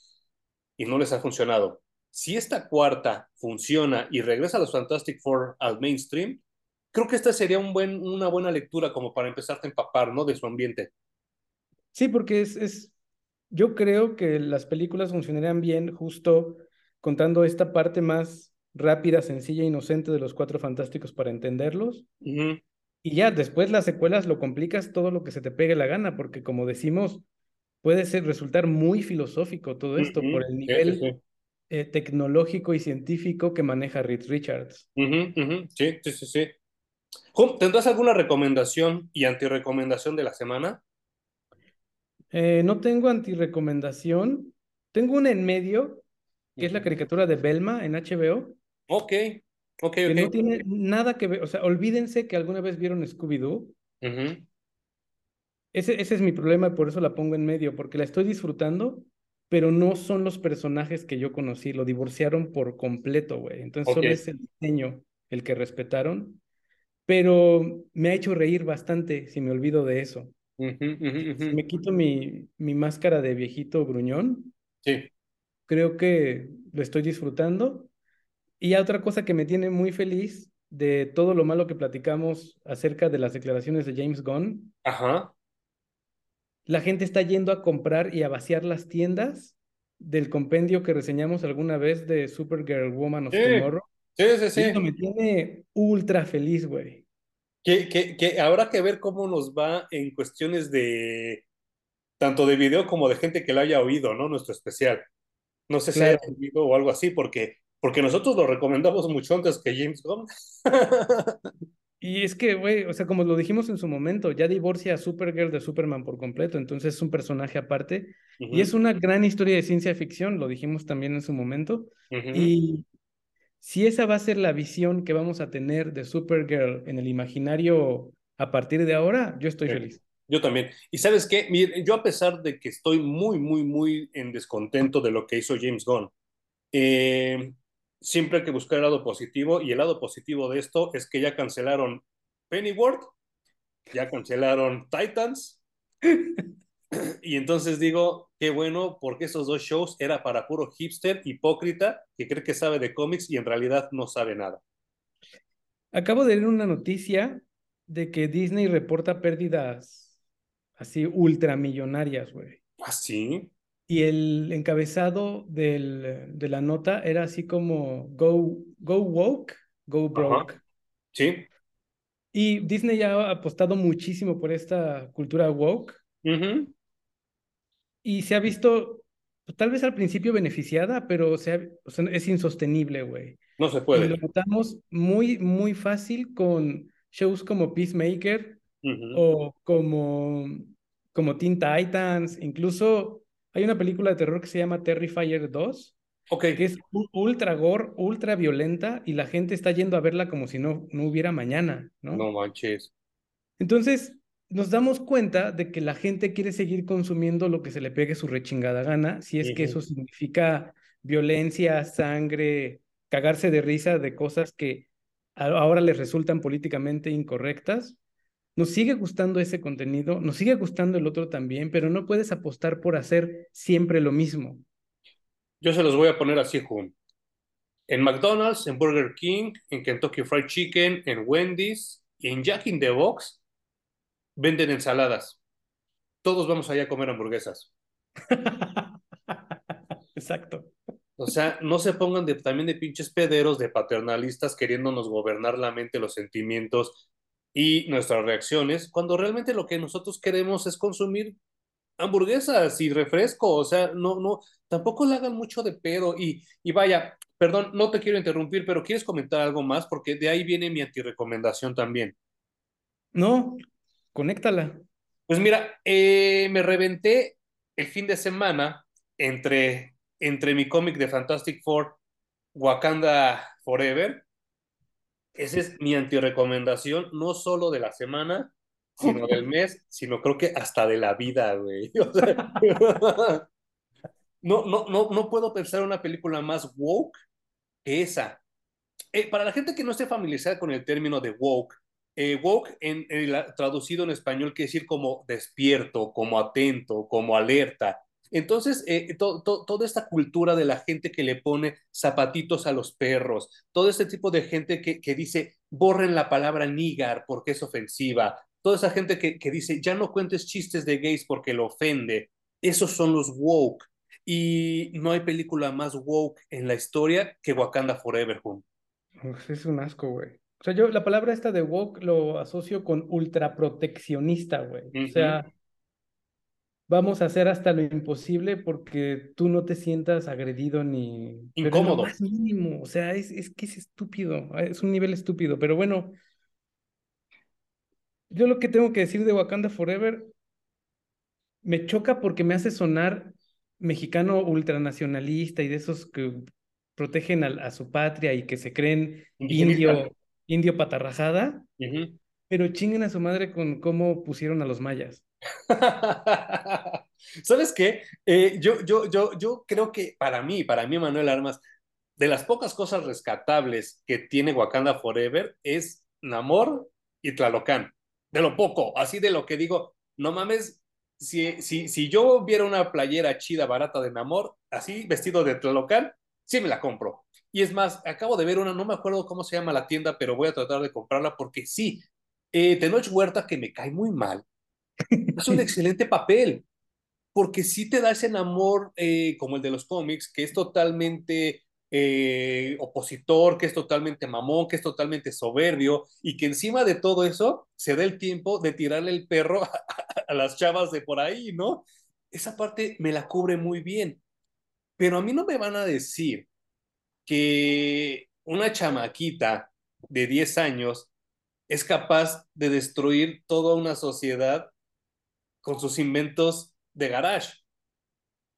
[SPEAKER 1] y no les ha funcionado. Si esta cuarta funciona y regresa a los Fantastic Four al mainstream, creo que esta sería un buen, una buena lectura como para empezarte a empapar, ¿no? De su ambiente.
[SPEAKER 2] Sí, porque es, es, yo creo que las películas funcionarían bien justo contando esta parte más rápida, sencilla, inocente de los cuatro fantásticos para entenderlos. Y ya, después las secuelas lo complicas todo lo que se te pegue la gana, porque como decimos, puede ser, resultar muy filosófico todo esto por el nivel eh, tecnológico y científico que maneja Reed Richards.
[SPEAKER 1] Sí, sí, sí, sí. ¿Tendrás alguna recomendación y antirecomendación de la semana?
[SPEAKER 2] Eh, no tengo antirecomendación. Tengo una en medio, que es la caricatura de Belma en HBO.
[SPEAKER 1] Ok, ok,
[SPEAKER 2] que no tiene nada que ver, o sea, olvídense que alguna vez vieron Scooby-Doo. ese, ese es mi problema y por eso la pongo en medio, porque la estoy disfrutando, pero no son los personajes que yo conocí, lo divorciaron por completo, güey. Entonces solo es el diseño el que respetaron, pero me ha hecho reír bastante si me olvido de eso. Si me quito mi, mi máscara de viejito gruñón,
[SPEAKER 1] sí.
[SPEAKER 2] creo que lo estoy disfrutando y otra cosa que me tiene muy feliz de todo lo malo que platicamos acerca de las declaraciones de James Gunn.
[SPEAKER 1] Ajá.
[SPEAKER 2] La gente está yendo a comprar y a vaciar las tiendas del compendio que reseñamos alguna vez de Supergirl Woman of Tomorrow.
[SPEAKER 1] Sí, sí, sí.
[SPEAKER 2] Esto me tiene ultra feliz, güey.
[SPEAKER 1] Que, que, que habrá que ver cómo nos va en cuestiones de tanto de video como de gente que lo haya oído, ¿no? Nuestro especial. No sé si haya oído o algo así, porque porque nosotros lo recomendamos mucho antes que James Gunn. <laughs>
[SPEAKER 2] y es que, güey, o sea, como lo dijimos en su momento, ya divorcia a Supergirl de Superman por completo, entonces es un personaje aparte. Y es una gran historia de ciencia ficción, lo dijimos también en su momento. Y si esa va a ser la visión que vamos a tener de Supergirl en el imaginario a partir de ahora, yo estoy
[SPEAKER 1] Sí.
[SPEAKER 2] feliz.
[SPEAKER 1] Yo también. Y sabes qué, Mire, yo a pesar de que estoy muy, muy, muy en descontento de lo que hizo James Gunn, eh, siempre hay que buscar el lado positivo y el lado positivo de esto es que ya cancelaron Pennyworth, ya cancelaron Titans <laughs> y entonces digo, qué bueno, porque esos dos shows era para puro hipster hipócrita que cree que sabe de cómics y en realidad no sabe nada.
[SPEAKER 2] Acabo de leer una noticia de que Disney reporta pérdidas así ultramillonarias, güey.
[SPEAKER 1] ¿Ah, sí?
[SPEAKER 2] Y el encabezado del, de la nota era así como Go, go woke, go broke.
[SPEAKER 1] Ajá. Sí.
[SPEAKER 2] Y Disney ya ha apostado muchísimo por esta cultura woke
[SPEAKER 1] Ujú.
[SPEAKER 2] y se ha visto, pues, tal vez al principio beneficiada, pero se ha- o sea, es insostenible, güey.
[SPEAKER 1] No se
[SPEAKER 2] Y lo
[SPEAKER 1] puede.
[SPEAKER 2] notamos muy, muy fácil con shows como Peacemaker
[SPEAKER 1] Ujú.
[SPEAKER 2] o como, como Teen Titans. Incluso hay una película de terror que se llama Terrifier 2,
[SPEAKER 1] Ok.
[SPEAKER 2] que es ultra gore, ultra violenta, y la gente está yendo a verla como si no, no hubiera mañana, ¿no?
[SPEAKER 1] No manches.
[SPEAKER 2] Entonces, nos damos cuenta de que la gente quiere seguir consumiendo lo que se le pegue su rechingada gana, si es que eso significa violencia, sangre, cagarse de risa de cosas que ahora les resultan políticamente incorrectas. Nos sigue gustando ese contenido, nos sigue gustando el otro también, pero no puedes apostar por hacer siempre lo mismo.
[SPEAKER 1] Yo se los voy a poner así, Jun. En McDonald's, en Burger King, en Kentucky Fried Chicken, en Wendy's y en Jack in the Box venden ensaladas. Todos vamos allá a comer hamburguesas. <laughs>
[SPEAKER 2] Exacto.
[SPEAKER 1] O sea, no se pongan de, también de pinches pederos, de paternalistas queriéndonos gobernar la mente, los sentimientos y nuestras reacciones, cuando realmente lo que nosotros queremos es consumir hamburguesas y refresco, o sea, no, no, tampoco le hagan mucho de pedo y, y vaya, perdón, no te quiero interrumpir, pero ¿quieres comentar algo más? Porque de ahí viene mi antirecomendación también.
[SPEAKER 2] No, conéctala.
[SPEAKER 1] Pues mira, eh, me reventé el fin de semana entre, entre mi cómic de Fantastic Four, Wakanda Forever. Esa es mi antirecomendación, no solo de la semana, sino <laughs> del mes, sino creo que hasta de la vida, güey. <laughs> O sea, <laughs> no, no, no, no puedo pensar una película más woke que esa. Eh, para la gente que no esté familiarizada con el término de woke, eh, woke en, en la, traducido en español quiere decir como despierto, como atento, como alerta. Entonces, eh, to, to, toda esta cultura de la gente que le pone zapatitos a los perros, todo este tipo de gente que, que dice, borren la palabra nígar porque es ofensiva, toda esa gente que, que dice, ya no cuentes chistes de gays porque lo ofende, esos son los woke. Y no hay película más woke en la historia que Wakanda Forever,
[SPEAKER 2] Es un asco, güey. O sea, yo la palabra esta de woke lo asocio con ultraproteccionista, güey. O sea, vamos a hacer hasta lo imposible porque tú no te sientas agredido ni...
[SPEAKER 1] Incómodo.
[SPEAKER 2] más mínimo. O sea, es, es que es estúpido. Es un nivel estúpido. Pero bueno, yo lo que tengo que decir de Wakanda Forever me choca porque me hace sonar mexicano ultranacionalista y de esos que protegen a, a su patria y que se creen
[SPEAKER 1] Indigenista.
[SPEAKER 2] indio, indio patarrajada,
[SPEAKER 1] Ujú.
[SPEAKER 2] pero chinguen a su madre con cómo pusieron a los mayas. <laughs>
[SPEAKER 1] ¿Sabes qué? Eh, yo, yo, yo, yo creo que para mí, para mí, Manuel Armas, de las pocas cosas rescatables que tiene Wakanda Forever es Namor y Tlalocan. De lo poco, así de lo que digo, no mames, si, si, si yo viera una playera chida, barata de Namor, así vestido de Tlalocan, sí me la compro. Y es más, acabo de ver una, no me acuerdo cómo se llama la tienda, pero voy a tratar de comprarla porque sí, eh, Tenoch Huerta, que me cae muy mal, es un <laughs> excelente papel, porque sí te da ese amor eh, como el de los cómics, que es totalmente eh, opositor, que es totalmente mamón, que es totalmente soberbio, y que encima de todo eso se da el tiempo de tirarle el perro <laughs> a, a las chavas de por ahí, ¿no? Esa parte me la cubre muy bien, pero a mí no me van a decir que una chamaquita de 10 años es capaz de destruir toda una sociedad con sus inventos de garage.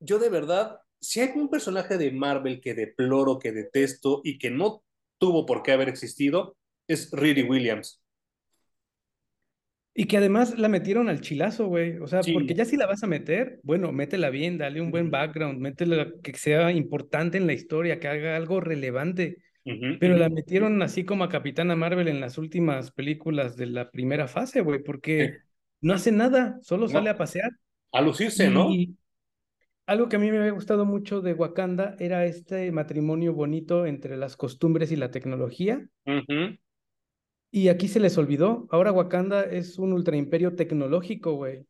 [SPEAKER 1] Yo de verdad, si hay un personaje de Marvel que deploro, que detesto y que no tuvo por qué haber existido, es Riri Williams.
[SPEAKER 2] Y que además la metieron al chilazo, güey. O sea, porque ya si la vas a meter, bueno, métela bien, dale un buen background, métela que sea importante en la historia, que haga algo relevante. Pero la metieron así como a Capitana Marvel en las últimas películas de la primera fase, güey, porque no hace nada, solo sale a pasear.
[SPEAKER 1] A lucirse, ¿no?
[SPEAKER 2] Algo que a mí me había gustado mucho de Wakanda era este matrimonio bonito entre las costumbres y la tecnología. Y aquí se les olvidó. Ahora Wakanda es un ultraimperio tecnológico, güey.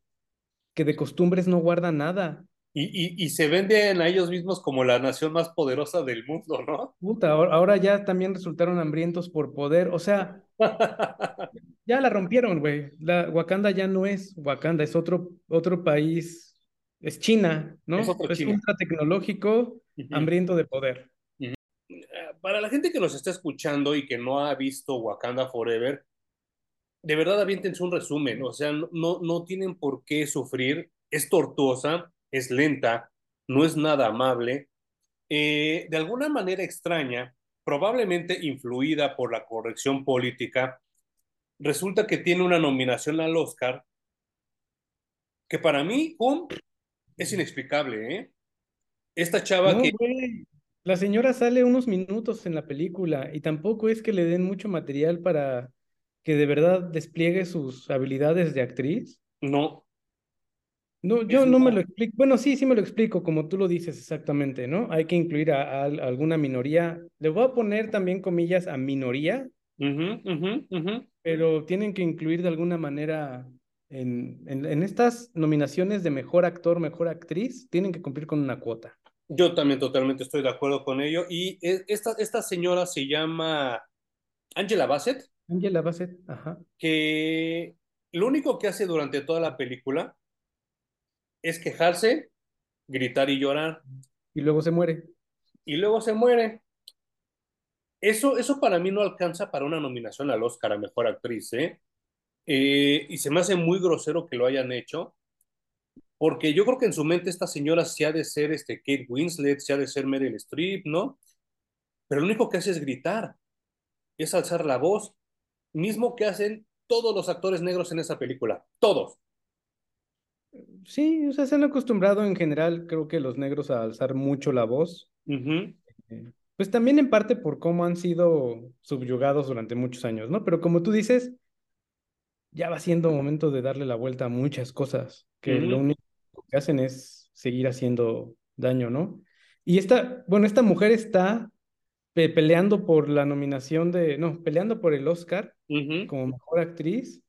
[SPEAKER 2] Que de costumbres no guarda nada.
[SPEAKER 1] Y, y, se venden a ellos mismos como la nación más poderosa del mundo, ¿no?
[SPEAKER 2] Puta, ahora, ya también resultaron hambrientos por poder. O sea, <laughs> ya la rompieron, güey. La Wakanda ya no es Wakanda, es otro, otro país. Es China, ¿no? Es, otro es ultra tecnológico, hambriento de poder
[SPEAKER 1] para la gente que nos está escuchando y que no ha visto Wakanda Forever, de verdad aviéntense un resumen, o sea, no, no tienen por qué sufrir, es tortuosa, es lenta, no es nada amable, eh, de alguna manera extraña, probablemente influida por la corrección política, resulta que tiene una nominación al Oscar que para mí, es inexplicable, ¿eh? Esta chava que...
[SPEAKER 2] La señora sale unos minutos en la película y tampoco es que le den mucho material para que de verdad despliegue sus habilidades de actriz.
[SPEAKER 1] No.
[SPEAKER 2] No, yo no me lo explico. Bueno, sí, sí me lo explico, como tú lo dices exactamente, ¿no? Hay que incluir a, alguna minoría. Le voy a poner también comillas a minoría, pero tienen que incluir de alguna manera en, en estas nominaciones de mejor actor, mejor actriz, tienen que cumplir con una cuota.
[SPEAKER 1] Yo también totalmente estoy de acuerdo con ello. Y e, esta, esta señora se llama Angela Bassett.
[SPEAKER 2] Angela Bassett, ajá.
[SPEAKER 1] Que lo único que hace durante toda la película es quejarse, gritar y llorar.
[SPEAKER 2] Y luego se muere.
[SPEAKER 1] Y luego se muere. Eso, eso para mí no alcanza para una nominación al Oscar a Mejor Actriz, ¿eh? Eh, y se me hace muy grosero que lo hayan hecho porque yo creo que en su mente esta señora se ha de ser este Kate Winslet, se ha de ser Meryl Streep, ¿no? Pero lo único que hace es gritar, es alzar la voz, mismo que hacen todos los actores negros en esa película, todos.
[SPEAKER 2] Sí, o sea, se han acostumbrado en general, creo que los negros a alzar mucho la voz. Eh, pues también en parte por cómo han sido subyugados durante muchos años, ¿no? Pero como tú dices, ya va siendo momento de darle la vuelta a muchas cosas, que lo único que hacen es seguir haciendo daño, ¿no? Y esta, bueno, esta mujer está peleando por la nominación de, no, peleando por el Oscar como mejor actriz,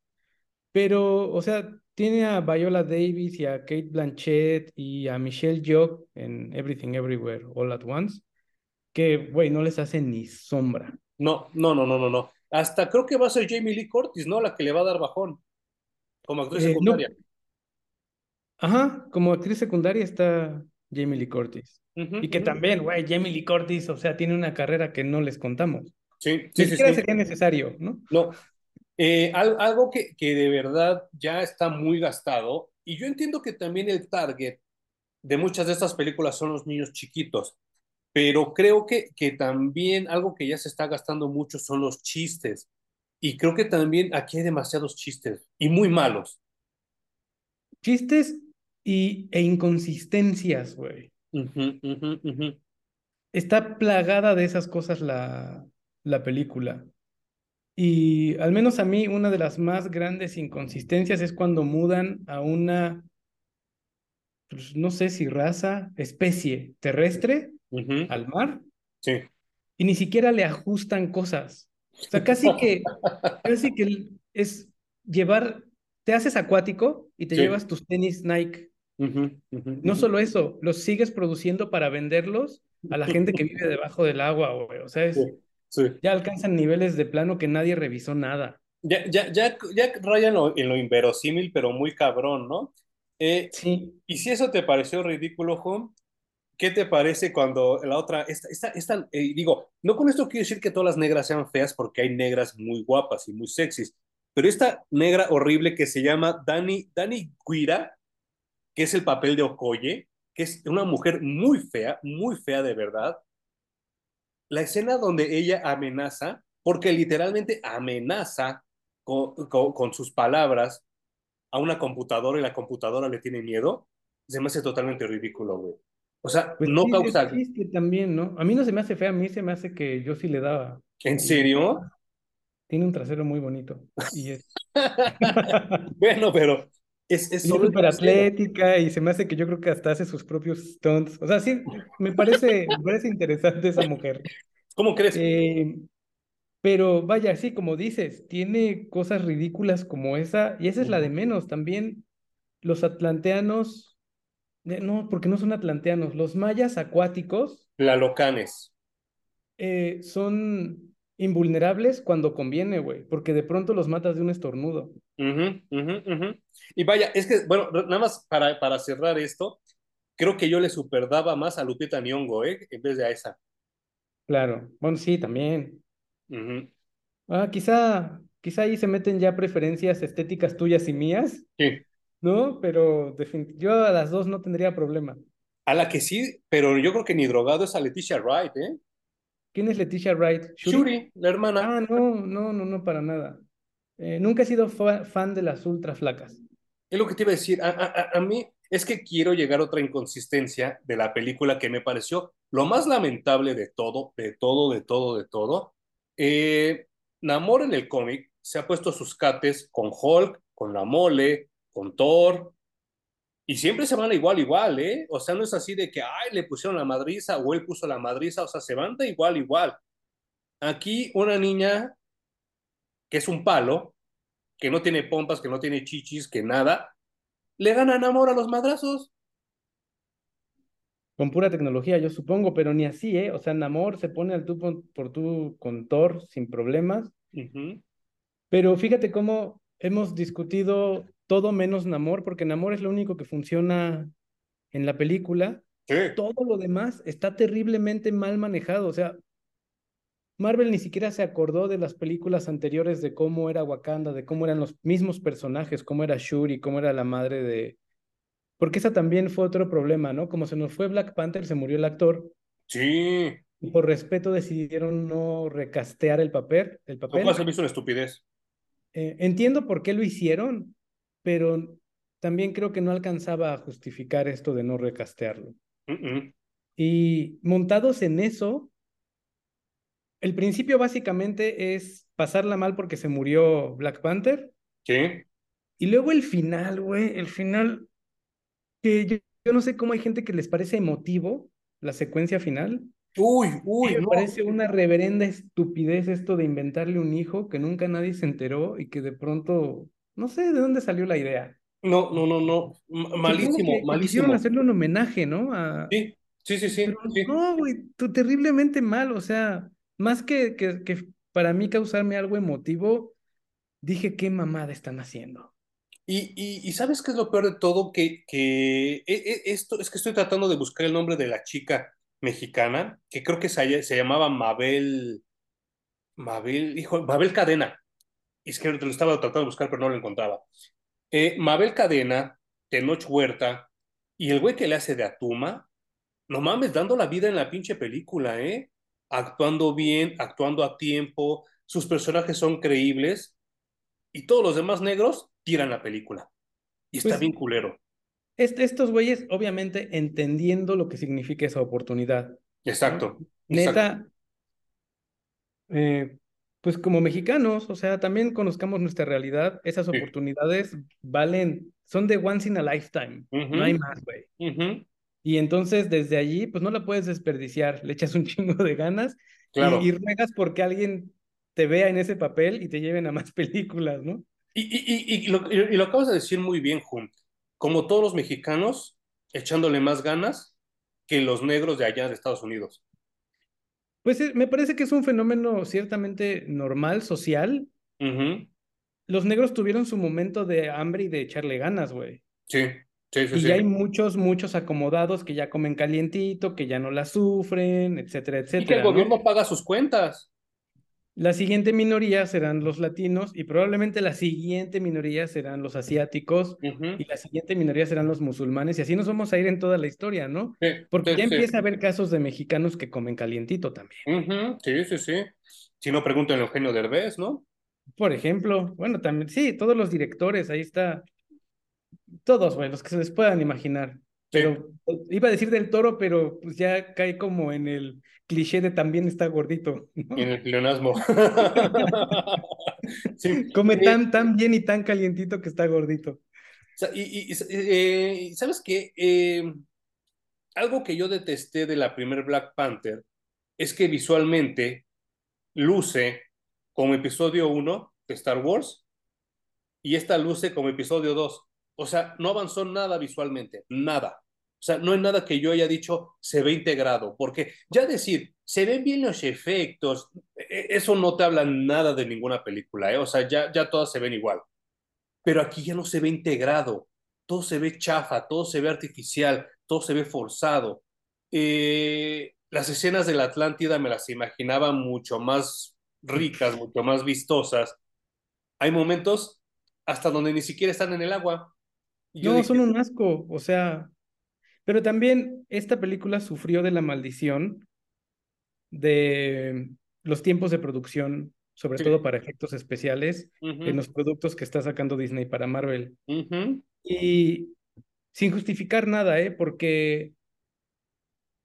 [SPEAKER 2] pero, o sea, tiene a Viola Davis y a Kate Blanchett y a Michelle Yeoh en Everything Everywhere All at Once, que, güey, no les hace ni sombra.
[SPEAKER 1] No, no, no, no, no, no. Hasta creo que va a ser Jamie Lee Curtis, ¿no? La que le va a dar bajón como actriz eh, secundaria.
[SPEAKER 2] Ajá, como actriz secundaria está Jamie Lee Curtis. y que también, güey, Jamie Lee Curtis, o sea, tiene una carrera que no les contamos.
[SPEAKER 1] Sí, sí,
[SPEAKER 2] Ni siquiera sería necesario, ¿no?
[SPEAKER 1] No. Eh, algo que, que de verdad ya está muy gastado, y yo entiendo que también el target de muchas de estas películas son los niños chiquitos, pero creo que, que también algo que ya se está gastando mucho son los chistes. Y creo que también aquí hay demasiados chistes y muy malos.
[SPEAKER 2] Chistes y, e inconsistencias, güey. Está plagada de esas cosas la, la película. Y al menos a mí una de las más grandes inconsistencias es cuando mudan a una, pues, no sé si raza, especie terrestre al mar.
[SPEAKER 1] Sí.
[SPEAKER 2] Y ni siquiera le ajustan cosas. O sea, casi que, <laughs> casi que es llevar, te haces acuático y te llevas tus tenis Nike no solo eso, los sigues produciendo para venderlos a la gente que vive debajo del agua, güey. O sea, ya alcanzan niveles de plano que nadie revisó nada.
[SPEAKER 1] Ya, ya, ya, ya rayan en lo inverosímil, pero muy cabrón, ¿no? Eh,
[SPEAKER 2] sí.
[SPEAKER 1] Y si eso te pareció ridículo, Home, ¿qué te parece cuando la otra, esta, esta, esta eh, digo, no con esto quiero decir que todas las negras sean feas, porque hay negras muy guapas y muy sexys, pero esta negra horrible que se llama Dani, Dani Guira, que es el papel de Okoye, que es una mujer muy fea, muy fea de verdad. La escena donde ella amenaza, porque literalmente amenaza con, con, con sus palabras a una computadora y la computadora le tiene miedo, se me hace totalmente ridículo, güey. O sea,
[SPEAKER 2] Pues
[SPEAKER 1] no
[SPEAKER 2] sí,
[SPEAKER 1] causa...
[SPEAKER 2] también, ¿no? A mí no se me hace fea, a mí se me hace que yo sí le daba.
[SPEAKER 1] ¿En serio?
[SPEAKER 2] tiene un trasero muy bonito. Y es, <laughs>
[SPEAKER 1] bueno, pero es, es solo
[SPEAKER 2] súper atlética y se me hace que yo creo que hasta hace sus propios stunts. O sea, sí, me parece, me parece interesante esa mujer.
[SPEAKER 1] ¿Cómo crees?
[SPEAKER 2] Eh, pero vaya, sí, como dices, tiene cosas ridículas como esa, y esa es la de menos. También los atlanteanos, eh, no, porque no son atlanteanos, los mayas acuáticos
[SPEAKER 1] Tlalocanes.
[SPEAKER 2] eh, son invulnerables cuando conviene, güey, porque de pronto los matas de un estornudo.
[SPEAKER 1] Ujú, ujú, ujú. Y vaya, es que, bueno, nada más para, para cerrar esto, creo que yo le superdaba más a Lupita Nyong'o, ¿eh? En vez de a esa.
[SPEAKER 2] Claro, bueno, sí, también. Ah, quizá, quizá ahí se meten ya preferencias estéticas tuyas y mías,
[SPEAKER 1] Sí.
[SPEAKER 2] ¿no? Pero yo a las dos no tendría problema.
[SPEAKER 1] A la que sí, pero yo creo que ni drogado es a Leticia Wright, ¿eh?
[SPEAKER 2] ¿Quién es Leticia Wright? ¿Shuri?
[SPEAKER 1] Shuri, la hermana.
[SPEAKER 2] Ah, no, no, no, no, para nada. Eh, nunca he sido fa- fan de las ultra flacas.
[SPEAKER 1] Es lo que te iba a decir. A, a- a- mí es que quiero llegar a otra inconsistencia de la película que me pareció lo más lamentable de todo, de todo, de todo, de todo. Eh, Namor en el cómic se ha puesto sus cates con Hulk, con la mole, con Thor, y siempre se van igual, igual, ¿eh? O sea, no es así de que, ay, le pusieron la madriza o él puso la madriza, o sea, se van de igual, igual. Aquí una niña que es un palo, que no tiene pompas, que no tiene chichis, que nada, le gana Namor a los madrazos.
[SPEAKER 2] Con pura tecnología, yo supongo, pero ni así, ¿eh? O sea, Namor se pone al tú por, por tú con Thor sin problemas. Pero fíjate cómo hemos discutido todo menos Namor, porque Namor es lo único que funciona en la película. Todo lo demás está terriblemente mal manejado. O sea, Marvel ni siquiera se acordó de las películas anteriores de cómo era Wakanda, de cómo eran los mismos personajes, cómo era Shuri, cómo era la madre de... Porque esa también fue otro problema, ¿no? Como se nos fue Black Panther, se murió el actor,
[SPEAKER 1] Sí.
[SPEAKER 2] y por respeto decidieron no recastear el papel. El
[SPEAKER 1] Lo
[SPEAKER 2] papel.
[SPEAKER 1] cual se me hizo una estupidez.
[SPEAKER 2] Eh, entiendo por qué lo hicieron, pero también creo que no alcanzaba a justificar esto de no recastearlo. Y montados en eso, el principio básicamente es pasarla mal porque se murió Black Panther.
[SPEAKER 1] Sí.
[SPEAKER 2] Y luego el final, güey, el final, que yo, yo no sé cómo hay gente que les parece emotivo, la secuencia final.
[SPEAKER 1] Uy, uy,
[SPEAKER 2] me
[SPEAKER 1] no.
[SPEAKER 2] parece una reverenda estupidez esto de inventarle un hijo que nunca nadie se enteró y que de pronto, no sé de dónde salió la idea.
[SPEAKER 1] No, no, no, no. M- malísimo,
[SPEAKER 2] que quisieron
[SPEAKER 1] malísimo.
[SPEAKER 2] hacerle un homenaje, ¿no? A...
[SPEAKER 1] Sí, sí, sí, sí,
[SPEAKER 2] Pero
[SPEAKER 1] sí.
[SPEAKER 2] no, güey, terriblemente mal, o sea, más que, que, para mí causarme algo emotivo, dije, ¿qué mamada están haciendo?
[SPEAKER 1] Y, y, ¿sabes qué es lo peor de todo? Que, que e- e- esto es que estoy tratando de buscar el nombre de la chica mexicana, que creo que se, se llamaba Mabel, Mabel, hijo, Mabel Cadena. Es que lo estaba tratando de buscar, pero no lo encontraba. Eh, Mabel Cadena, Tenoch Huerta, y el güey que le hace de Atuma, no mames, dando la vida en la pinche película, ¿eh? Actuando bien, actuando a tiempo, sus personajes son creíbles, y todos los demás negros tiran la película. Y está
[SPEAKER 2] Pues
[SPEAKER 1] bien culero.
[SPEAKER 2] est- estos güeyes, obviamente, entendiendo lo que significa esa oportunidad, ¿no?
[SPEAKER 1] Exacto, exacto.
[SPEAKER 2] Neta, eh, pues como mexicanos, o sea, también conozcamos nuestra realidad, esas
[SPEAKER 1] Sí.
[SPEAKER 2] oportunidades valen, son de once in a lifetime, no hay más, güey.
[SPEAKER 1] ujú,
[SPEAKER 2] Y entonces desde allí, pues no la puedes desperdiciar, le echas un chingo de ganas y,
[SPEAKER 1] Claro.
[SPEAKER 2] y ruegas porque alguien te vea en ese papel y te lleven a más <laughs> películas, ¿no?
[SPEAKER 1] Y, y, y, y lo, y lo acabas de decir muy bien, Jun. Como todos los mexicanos, echándole más ganas que los negros de allá de Estados Unidos.
[SPEAKER 2] Pues eh, me parece que es un fenómeno ciertamente normal, social. Los negros tuvieron su momento de hambre y de echarle ganas, güey.
[SPEAKER 1] Sí, sí, sí,
[SPEAKER 2] Y ya hay muchos, muchos acomodados que ya comen calientito, que ya no la sufren, etcétera,
[SPEAKER 1] Y que el
[SPEAKER 2] etcétera, ¿no?
[SPEAKER 1] gobierno paga sus cuentas.
[SPEAKER 2] La siguiente minoría serán los latinos y probablemente la siguiente minoría serán los asiáticos y la siguiente minoría serán los musulmanes y así nos vamos a ir en toda la historia, ¿no?
[SPEAKER 1] Sí,
[SPEAKER 2] Porque
[SPEAKER 1] sí,
[SPEAKER 2] ya
[SPEAKER 1] sí.
[SPEAKER 2] empieza a haber casos de mexicanos que comen calientito también.
[SPEAKER 1] Sí, sí, sí. Si no, pregúntenle a Eugenio Derbez, ¿no?
[SPEAKER 2] Por ejemplo, bueno, también, sí, todos los directores, ahí está, todos, güey, los que se les puedan imaginar.
[SPEAKER 1] Sí.
[SPEAKER 2] Pero iba a decir del toro, pero pues ya cae como en el cliché de también está gordito, ¿no?
[SPEAKER 1] En el pleonasmo. <laughs> Sí.
[SPEAKER 2] Come
[SPEAKER 1] Eh,
[SPEAKER 2] tan, tan bien y tan calientito que está gordito.
[SPEAKER 1] sea, y, y- y- eh, ¿sabes qué? Eh, algo que yo detesté de la primer Black Panther es que visualmente luce como episodio 1 de Star Wars y esta luce como episodio 2. O sea, no avanzó nada visualmente, nada. O sea, no hay nada que yo haya dicho se ve integrado, porque ya decir, se ven bien los efectos, e- eso no te habla nada de ninguna película, ¿eh? O sea, ya, ya todas se ven igual. Pero aquí ya no se ve integrado, todo se ve chafa, todo se ve artificial, todo se ve forzado. Eh, las escenas de la Atlántida me las imaginaba mucho más ricas, mucho más vistosas. Hay momentos hasta donde ni siquiera están en el agua. Y
[SPEAKER 2] No,
[SPEAKER 1] dije,
[SPEAKER 2] son un asco, o sea, pero también esta película sufrió de la maldición de los tiempos de producción, sobre
[SPEAKER 1] Sí.
[SPEAKER 2] todo para efectos especiales,
[SPEAKER 1] "Ujú,
[SPEAKER 2] en los productos que está sacando Disney para Marvel. Y sin justificar nada, ¿eh? Porque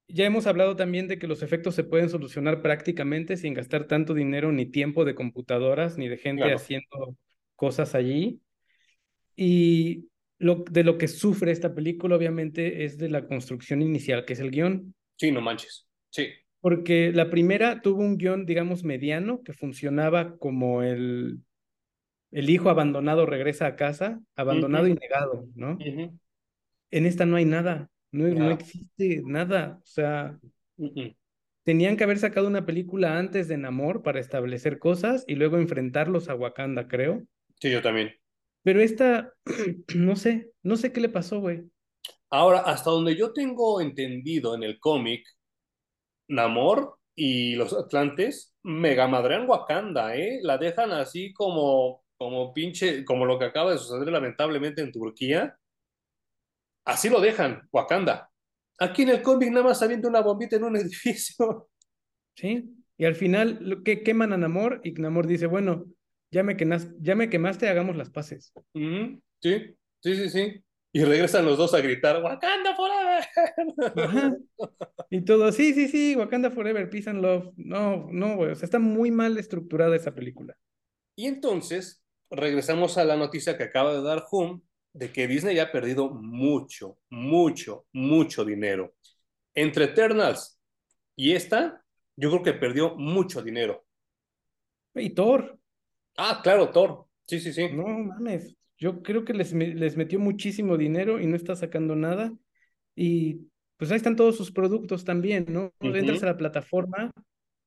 [SPEAKER 2] ya hemos hablado también de que los efectos se pueden solucionar prácticamente sin gastar tanto dinero ni tiempo de computadoras ni de gente
[SPEAKER 1] Claro.
[SPEAKER 2] haciendo cosas allí. Y lo, de lo que sufre esta película, obviamente, es de la construcción inicial, que es el guion.
[SPEAKER 1] Sí, no manches. Sí.
[SPEAKER 2] Porque la primera tuvo un guion, digamos, mediano, que funcionaba como el, el hijo abandonado regresa a casa, abandonado y negado, ¿no? En esta no hay nada, no, no existe nada. O sea, tenían que haber sacado una película antes de Namor para establecer cosas y luego enfrentarlos a Wakanda, creo.
[SPEAKER 1] Sí, yo también.
[SPEAKER 2] Pero esta, <clears throat> no sé, no sé qué le pasó, güey.
[SPEAKER 1] Ahora, hasta donde yo tengo entendido en el cómic, Namor y los Atlantes mega madrean Wakanda, ¿eh? La dejan así como, como pinche, como lo que acaba de suceder lamentablemente en Turquía. Así lo dejan, Wakanda. Aquí en el cómic nada más avienta una bombita en un <laughs> edificio.
[SPEAKER 2] ¿Sí? Y al final lo que queman a Namor y Namor dice, bueno, ya me, quemas- ya me quemaste, hagamos las paces.
[SPEAKER 1] Sí, sí, sí, sí. Y regresan los dos a gritar, Wakanda forever.
[SPEAKER 2] Ajá. Y todo, sí, sí, sí, Wakanda Forever, Peace and Love. No, no, güey, o sea, está muy mal estructurada esa película.
[SPEAKER 1] Y entonces regresamos a la noticia que acaba de dar Hum de que Disney ya ha perdido mucho, mucho, mucho dinero. Entre Eternals y esta, yo creo que perdió mucho dinero.
[SPEAKER 2] Y Thor,
[SPEAKER 1] Ah, claro, Thor. Sí, sí, sí.
[SPEAKER 2] no mames, yo creo que les, les metió muchísimo dinero y no está sacando nada. Y pues ahí están todos sus productos también, ¿no?
[SPEAKER 1] Ujú.
[SPEAKER 2] Entras a la plataforma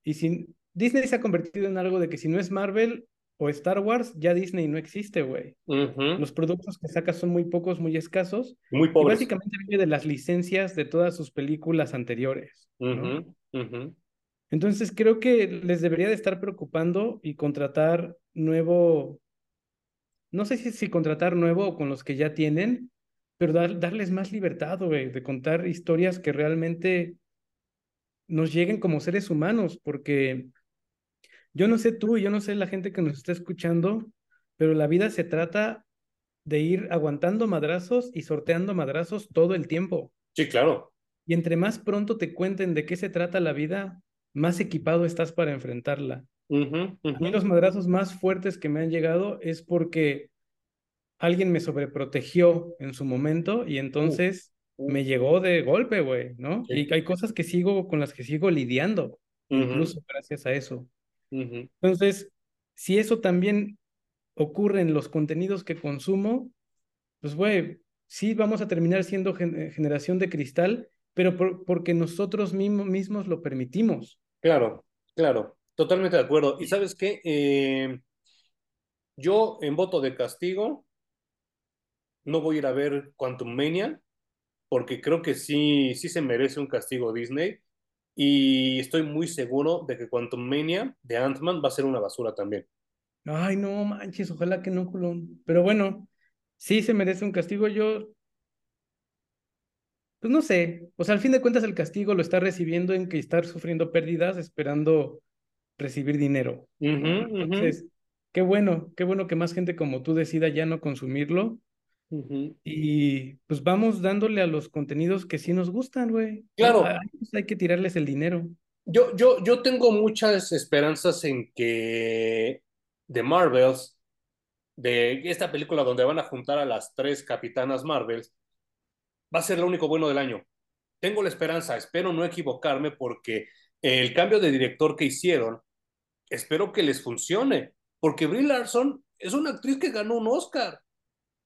[SPEAKER 2] y sin... Disney se ha convertido en algo de que si no es Marvel o Star Wars, ya Disney no existe, güey. Los productos que saca son muy pocos, muy escasos.
[SPEAKER 1] Muy
[SPEAKER 2] Y
[SPEAKER 1] pobres.
[SPEAKER 2] básicamente vive de las licencias de todas sus películas anteriores,
[SPEAKER 1] ujú.
[SPEAKER 2] Entonces creo que les debería de estar preocupando y contratar nuevo, no sé si, si contratar nuevo o con los que ya tienen, pero dar- darles más libertad, güey, de contar historias que realmente nos lleguen como seres humanos, porque yo no sé tú y yo no sé la gente que nos está escuchando, pero la vida se trata de ir aguantando madrazos y sorteando madrazos todo el tiempo.
[SPEAKER 1] Sí, claro.
[SPEAKER 2] Y entre más pronto te cuenten de qué se trata la vida, más equipado estás para enfrentarla.
[SPEAKER 1] Ujú,
[SPEAKER 2] A mí los madrazos más fuertes que me han llegado es porque alguien me sobreprotegió en su momento y entonces
[SPEAKER 1] Uh,
[SPEAKER 2] me llegó de golpe, güey, ¿no?
[SPEAKER 1] Sí.
[SPEAKER 2] Y hay cosas que sigo con las que sigo lidiando, incluso gracias a eso. Entonces, si eso también ocurre en los contenidos que consumo, pues, güey, sí vamos a terminar siendo gen- eh, generación de cristal, pero por- porque nosotros mismos, mismos lo permitimos.
[SPEAKER 1] Claro, claro. Totalmente de acuerdo. ¿Y sabes qué? Eh, yo en voto de castigo no voy a ir a ver Quantum Mania porque creo que sí, sí se merece un castigo Disney. y estoy muy seguro de que Quantum Mania de Ant-Man va a ser una basura también.
[SPEAKER 2] Ay, no manches, ojalá que no. Pero bueno, sí se merece un castigo. Yo, pues no sé, o sea, al fin de cuentas el castigo lo está recibiendo en que estar sufriendo pérdidas esperando recibir dinero. Entonces, qué bueno, qué bueno que más gente como tú decida ya no consumirlo. Y pues vamos dándole a los contenidos que sí nos gustan, güey.
[SPEAKER 1] Claro.
[SPEAKER 2] Pues, hay que tirarles el dinero.
[SPEAKER 1] Yo, yo, yo tengo muchas esperanzas en que de Marvels, de esta película donde van a juntar a las tres capitanas Marvels, va a ser lo único bueno del año. Tengo la esperanza, espero no equivocarme porque el cambio de director que hicieron, espero que les funcione, porque Brie Larson es una actriz que ganó un Oscar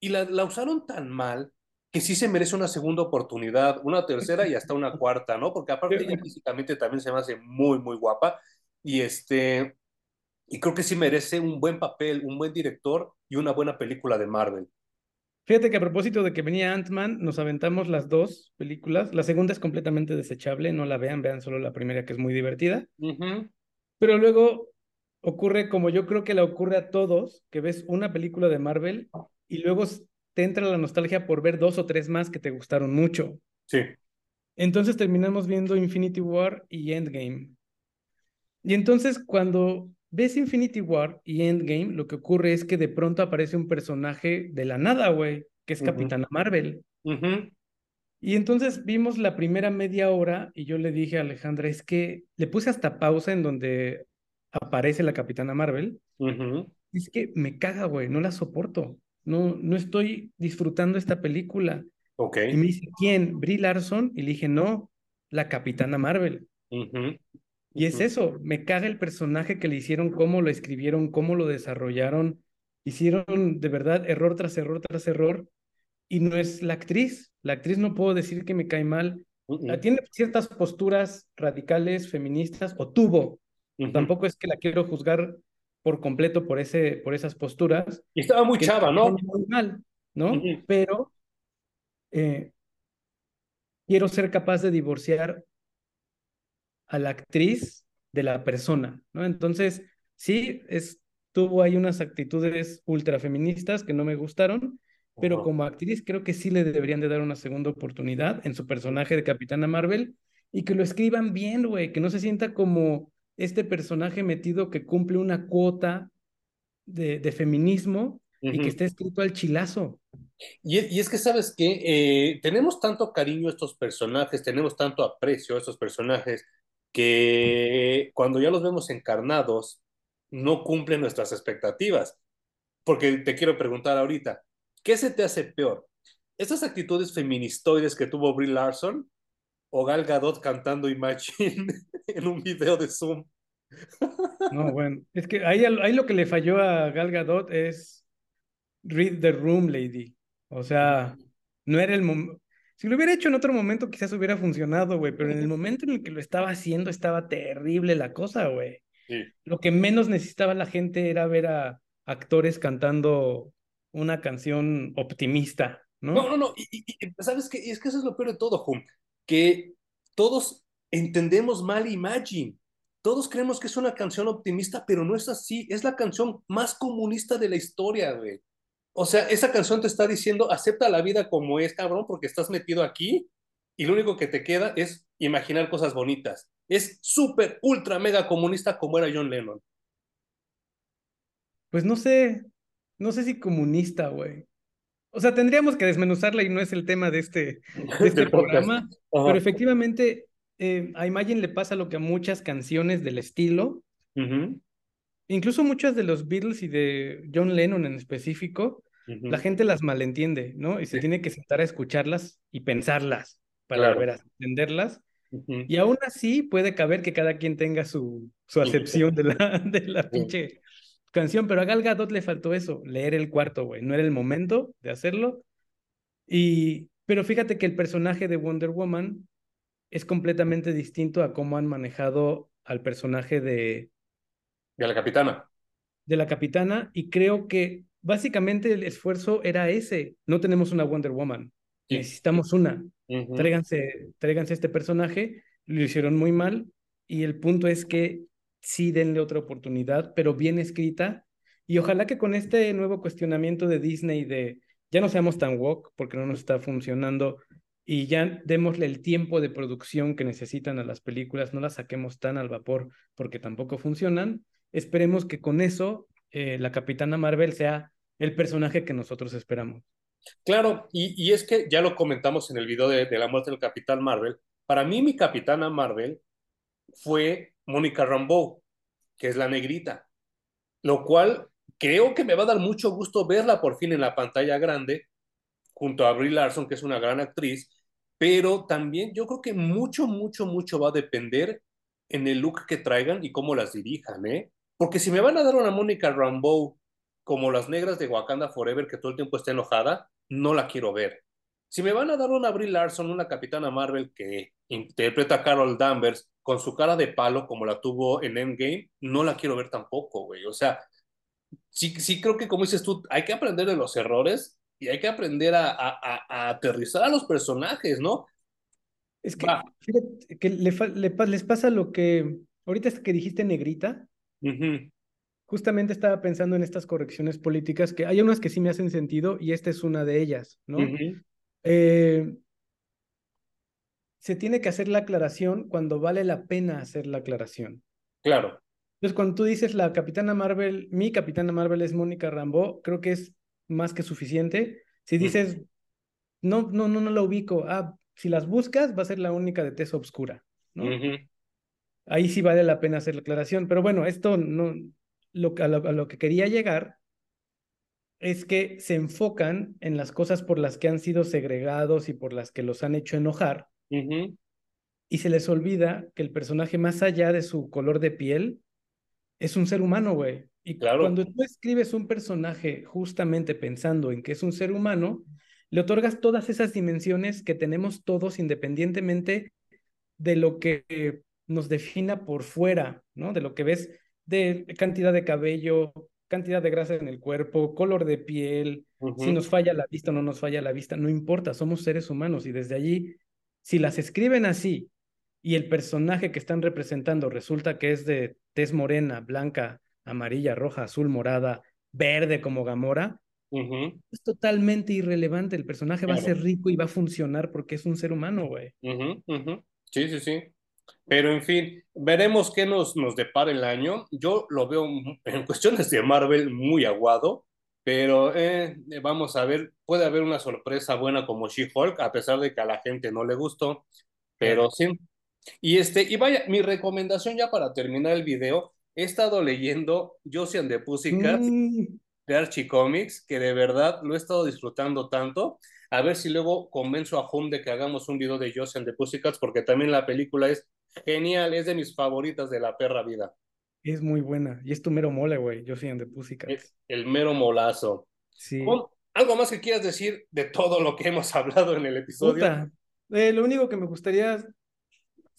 [SPEAKER 1] y la, la usaron tan mal que sí se merece una segunda oportunidad, una tercera y hasta una cuarta, ¿no? Porque aparte ella físicamente también se me hace muy, muy guapa y este, y creo que sí merece un buen papel, un buen director y una buena película de Marvel.
[SPEAKER 2] Fíjate que a propósito de que venía Ant-Man, nos aventamos las dos películas. La segunda es completamente desechable, no la vean, vean solo la primera que es muy divertida. Pero luego ocurre como yo creo que le ocurre a todos, que ves una película de Marvel y luego te entra la nostalgia por ver dos o tres más que te gustaron mucho.
[SPEAKER 1] Sí.
[SPEAKER 2] Entonces terminamos viendo Infinity War y Endgame. Y entonces cuando ves Infinity War y Endgame, lo que ocurre es que de pronto aparece un personaje de la nada, güey, que es Capitana Marvel. Y entonces vimos la primera media hora y yo le dije a Alejandra, es que le puse hasta pausa en donde aparece la Capitana Marvel. Es que me caga, güey, no la soporto. No, no estoy disfrutando esta película.
[SPEAKER 1] Okay.
[SPEAKER 2] Y me dice, ¿quién? ¿Brie Larson? Y le dije, no, la Capitana Marvel. Y es eso, me caga el personaje que le hicieron, cómo lo escribieron, cómo lo desarrollaron. Hicieron de verdad error tras error tras error. Y no es la actriz. La actriz no puedo decir que me cae mal. Tiene ciertas posturas radicales, feministas, o tuvo. Tampoco es que la quiero juzgar por completo por, ese, por esas posturas.
[SPEAKER 1] Y estaba muy chava, ¿no?
[SPEAKER 2] Muy mal, ¿no? Pero eh, quiero ser capaz de divorciar a la actriz de la persona, ¿no? Entonces, sí, es, tuvo ahí unas actitudes ultra feministas que no me gustaron, pero como actriz creo que sí le deberían de dar una segunda oportunidad en su personaje de Capitana Marvel y que lo escriban bien, güey, que no se sienta como este personaje metido que cumple una cuota de, de feminismo y que esté escrito al chilazo.
[SPEAKER 1] Y, y es que, ¿sabes que eh, tenemos tanto cariño a estos personajes, tenemos tanto aprecio a estos personajes, que cuando ya los vemos encarnados, no cumplen nuestras expectativas. Porque te quiero preguntar ahorita, ¿qué se te hace peor? ¿Estas actitudes feministoides que tuvo Brie Larson o Gal Gadot cantando Imagine <laughs> en un video de Zoom?
[SPEAKER 2] No, <laughs> bueno, es que ahí, ahí lo que le falló a Gal Gadot es read the room, lady. O sea, no era el momento. Si lo hubiera hecho en otro momento, quizás hubiera funcionado, güey, pero en el momento en el que lo estaba haciendo estaba terrible la cosa, güey. Lo que menos necesitaba la gente era ver a actores cantando una canción optimista, ¿no?
[SPEAKER 1] No, no, no. Y, ¿Sabes qué? Es que eso es lo peor de todo, Jum. Que todos entendemos mal Imagine. Todos creemos que es una canción optimista, pero no es así. Es la canción más comunista de la historia, güey. O sea, esa canción te está diciendo, acepta la vida como es, cabrón, porque estás metido aquí y lo único que te queda es imaginar cosas bonitas. Es súper, ultra, mega comunista como era John Lennon.
[SPEAKER 2] Pues no sé, no sé si comunista, güey. O sea, tendríamos que desmenuzarla y no es el tema de este, este <laughs> programa, pero efectivamente eh, a Imagine le pasa lo que a muchas canciones del estilo, incluso muchas de los Beatles y de John Lennon en específico, la gente las malentiende, ¿no? Y se tiene que sentar a escucharlas y pensarlas para volver a entenderlas. Y aún así puede caber que cada quien tenga su, su acepción de la, de la pinche canción, pero a Gal Gadot le faltó eso, leer el cuarto, güey. No era el momento de hacerlo. Y, pero fíjate que el personaje de Wonder Woman es completamente distinto a cómo han manejado al personaje de...
[SPEAKER 1] De la capitana.
[SPEAKER 2] De la capitana, y creo que básicamente el esfuerzo era ese. No tenemos una Wonder Woman. Necesitamos una. tráiganse, tráiganse este personaje. lo hicieron muy mal y el punto es que sí denle otra oportunidad, pero bien escrita y ojalá que con este nuevo cuestionamiento de Disney de ya no seamos tan woke porque no nos está funcionando y ya démosle el tiempo de producción que necesitan a las películas, no las saquemos tan al vapor porque tampoco funcionan. Esperemos que con eso eh, la Capitana Marvel sea el personaje que nosotros esperamos.
[SPEAKER 1] Claro, y, es que ya lo comentamos en el video de, de, la muerte del Capitán Marvel. Para mí, mi Capitana Marvel fue Mónica Rambeau, que es la negrita, lo cual creo que me va a dar mucho gusto verla por fin en la pantalla grande, junto a Brie Larson, que es una gran actriz, pero también yo creo que mucho, mucho, mucho va a depender en el look que traigan y cómo las dirijan, ¿eh? Porque si me van a dar una Mónica Rambeau como las negras de Wakanda Forever, que todo el tiempo está enojada, no la quiero ver. Si me van a dar una Brie Larson, una Capitana Marvel que interpreta a Carol Danvers con su cara de palo como la tuvo en Endgame, no la quiero ver tampoco, güey. O sea, sí, sí creo que como dices tú, hay que aprender de los errores y hay que aprender a, a, aterrizar a los personajes, ¿no?
[SPEAKER 2] Es que, fíjate, que le, les pasa lo que, ahorita es que dijiste negrita, justamente estaba pensando en estas correcciones políticas, que hay unas que sí me hacen sentido y esta es una de ellas, ¿no? Eh, se tiene que hacer la aclaración cuando vale la pena hacer la aclaración.
[SPEAKER 1] Claro.
[SPEAKER 2] Entonces, cuando tú dices la Capitana Marvel, mi Capitana Marvel es Mónica Rambeau, creo que es más que suficiente. Si dices, no, no, no, no la ubico, ah, si las buscas, va a ser la única de tez obscura, ¿no? Ahí sí vale la pena hacer la aclaración, pero bueno, esto no, lo, a, lo, que quería llegar es que se enfocan en las cosas por las que han sido segregados y por las que los han hecho enojar, y se les olvida que el personaje, más allá de su color de piel, es un ser humano, güey. Y cuando tú escribes un personaje justamente pensando en que es un ser humano, le otorgas todas esas dimensiones que tenemos todos independientemente de lo que nos defina por fuera, ¿no? De lo que ves de cantidad de cabello, cantidad de grasa en el cuerpo, color de piel, si nos falla la vista o no nos falla la vista, no importa, somos seres humanos y desde allí, si las escriben así y el personaje que están representando resulta que es de tez morena, blanca, amarilla, roja, azul, morada, verde como Gamora, es totalmente irrelevante. El personaje va a ser rico y va a funcionar porque es un ser humano, güey.
[SPEAKER 1] Sí, sí, sí. Pero en fin, veremos qué nos, nos depara el año. Yo lo veo en cuestiones de Marvel muy aguado, pero eh, vamos a ver, puede haber una sorpresa buena como She-Hulk, a pesar de que a la gente no le gustó, pero sí, y este, y vaya, mi recomendación ya para terminar el video, he estado leyendo Josie and the Pussycat mm. de Archie Comics, que de verdad lo he estado disfrutando tanto. A ver si luego convenzo a Home de que hagamos un video de Josie and the Pussycats, porque también la película es genial, es de mis favoritas de la perra vida.
[SPEAKER 2] Es muy buena, y es tu mero mole, güey, Josie and the Pussycats. Es
[SPEAKER 1] el mero molazo. Sí. ¿Algo más que quieras decir de todo lo que hemos <laughs> hablado en el episodio?
[SPEAKER 2] Eh, lo único que me gustaría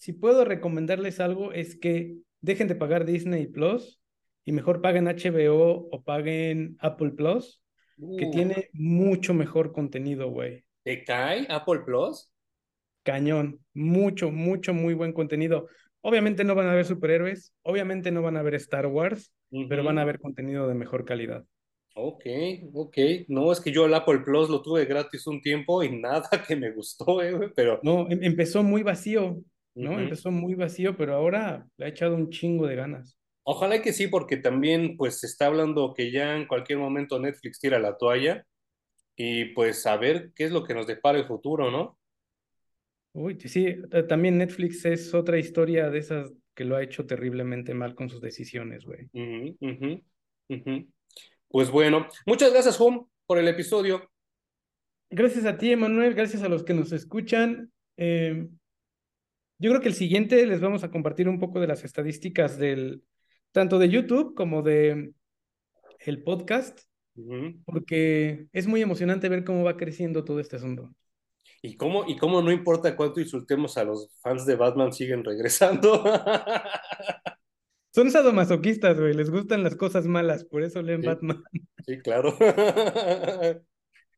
[SPEAKER 2] si puedo recomendarles algo es que dejen de pagar Disney Plus y mejor paguen HBO o paguen Apple Plus, que uh. tiene mucho mejor contenido, güey.
[SPEAKER 1] ¿Te cae Apple Plus?
[SPEAKER 2] Cañón, mucho, mucho, muy buen contenido. Obviamente no van a ver superhéroes, obviamente no van a ver Star Wars, pero van a ver contenido de mejor calidad.
[SPEAKER 1] Ok, ok. No, es que yo el Apple Plus lo tuve gratis un tiempo y nada <laughs> que me gustó, eh, pero...
[SPEAKER 2] No, em, empezó muy vacío. ¿no? Empezó muy vacío, pero ahora le ha echado un chingo de ganas.
[SPEAKER 1] Ojalá que sí, porque también pues se está hablando que ya en cualquier momento Netflix tira la toalla y pues a ver qué es lo que nos depara el futuro, ¿no?
[SPEAKER 2] Uy, sí, también Netflix es otra historia de esas que lo ha hecho terriblemente mal con sus decisiones, güey.
[SPEAKER 1] Pues bueno, muchas gracias, Home, por el episodio.
[SPEAKER 2] Gracias a ti, Emanuel, gracias a los que nos escuchan. Eh, yo creo que el siguiente les vamos a compartir un poco de las estadísticas del tanto de YouTube como de el podcast, porque es muy emocionante ver cómo va creciendo todo este asunto.
[SPEAKER 1] Y cómo, y cómo no importa cuánto insultemos a los fans de Batman, siguen regresando. <laughs>
[SPEAKER 2] Son sadomasoquistas, güey, les gustan las cosas malas, por eso leen Batman.
[SPEAKER 1] Sí, claro.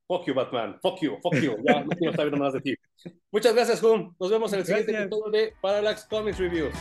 [SPEAKER 1] Fuck you, Batman. Fuck you, fuck you. Ya no quiero saber más de ti. Muchas gracias, Hum. Nos vemos en el siguiente episodio de Parallax Comics Reviews.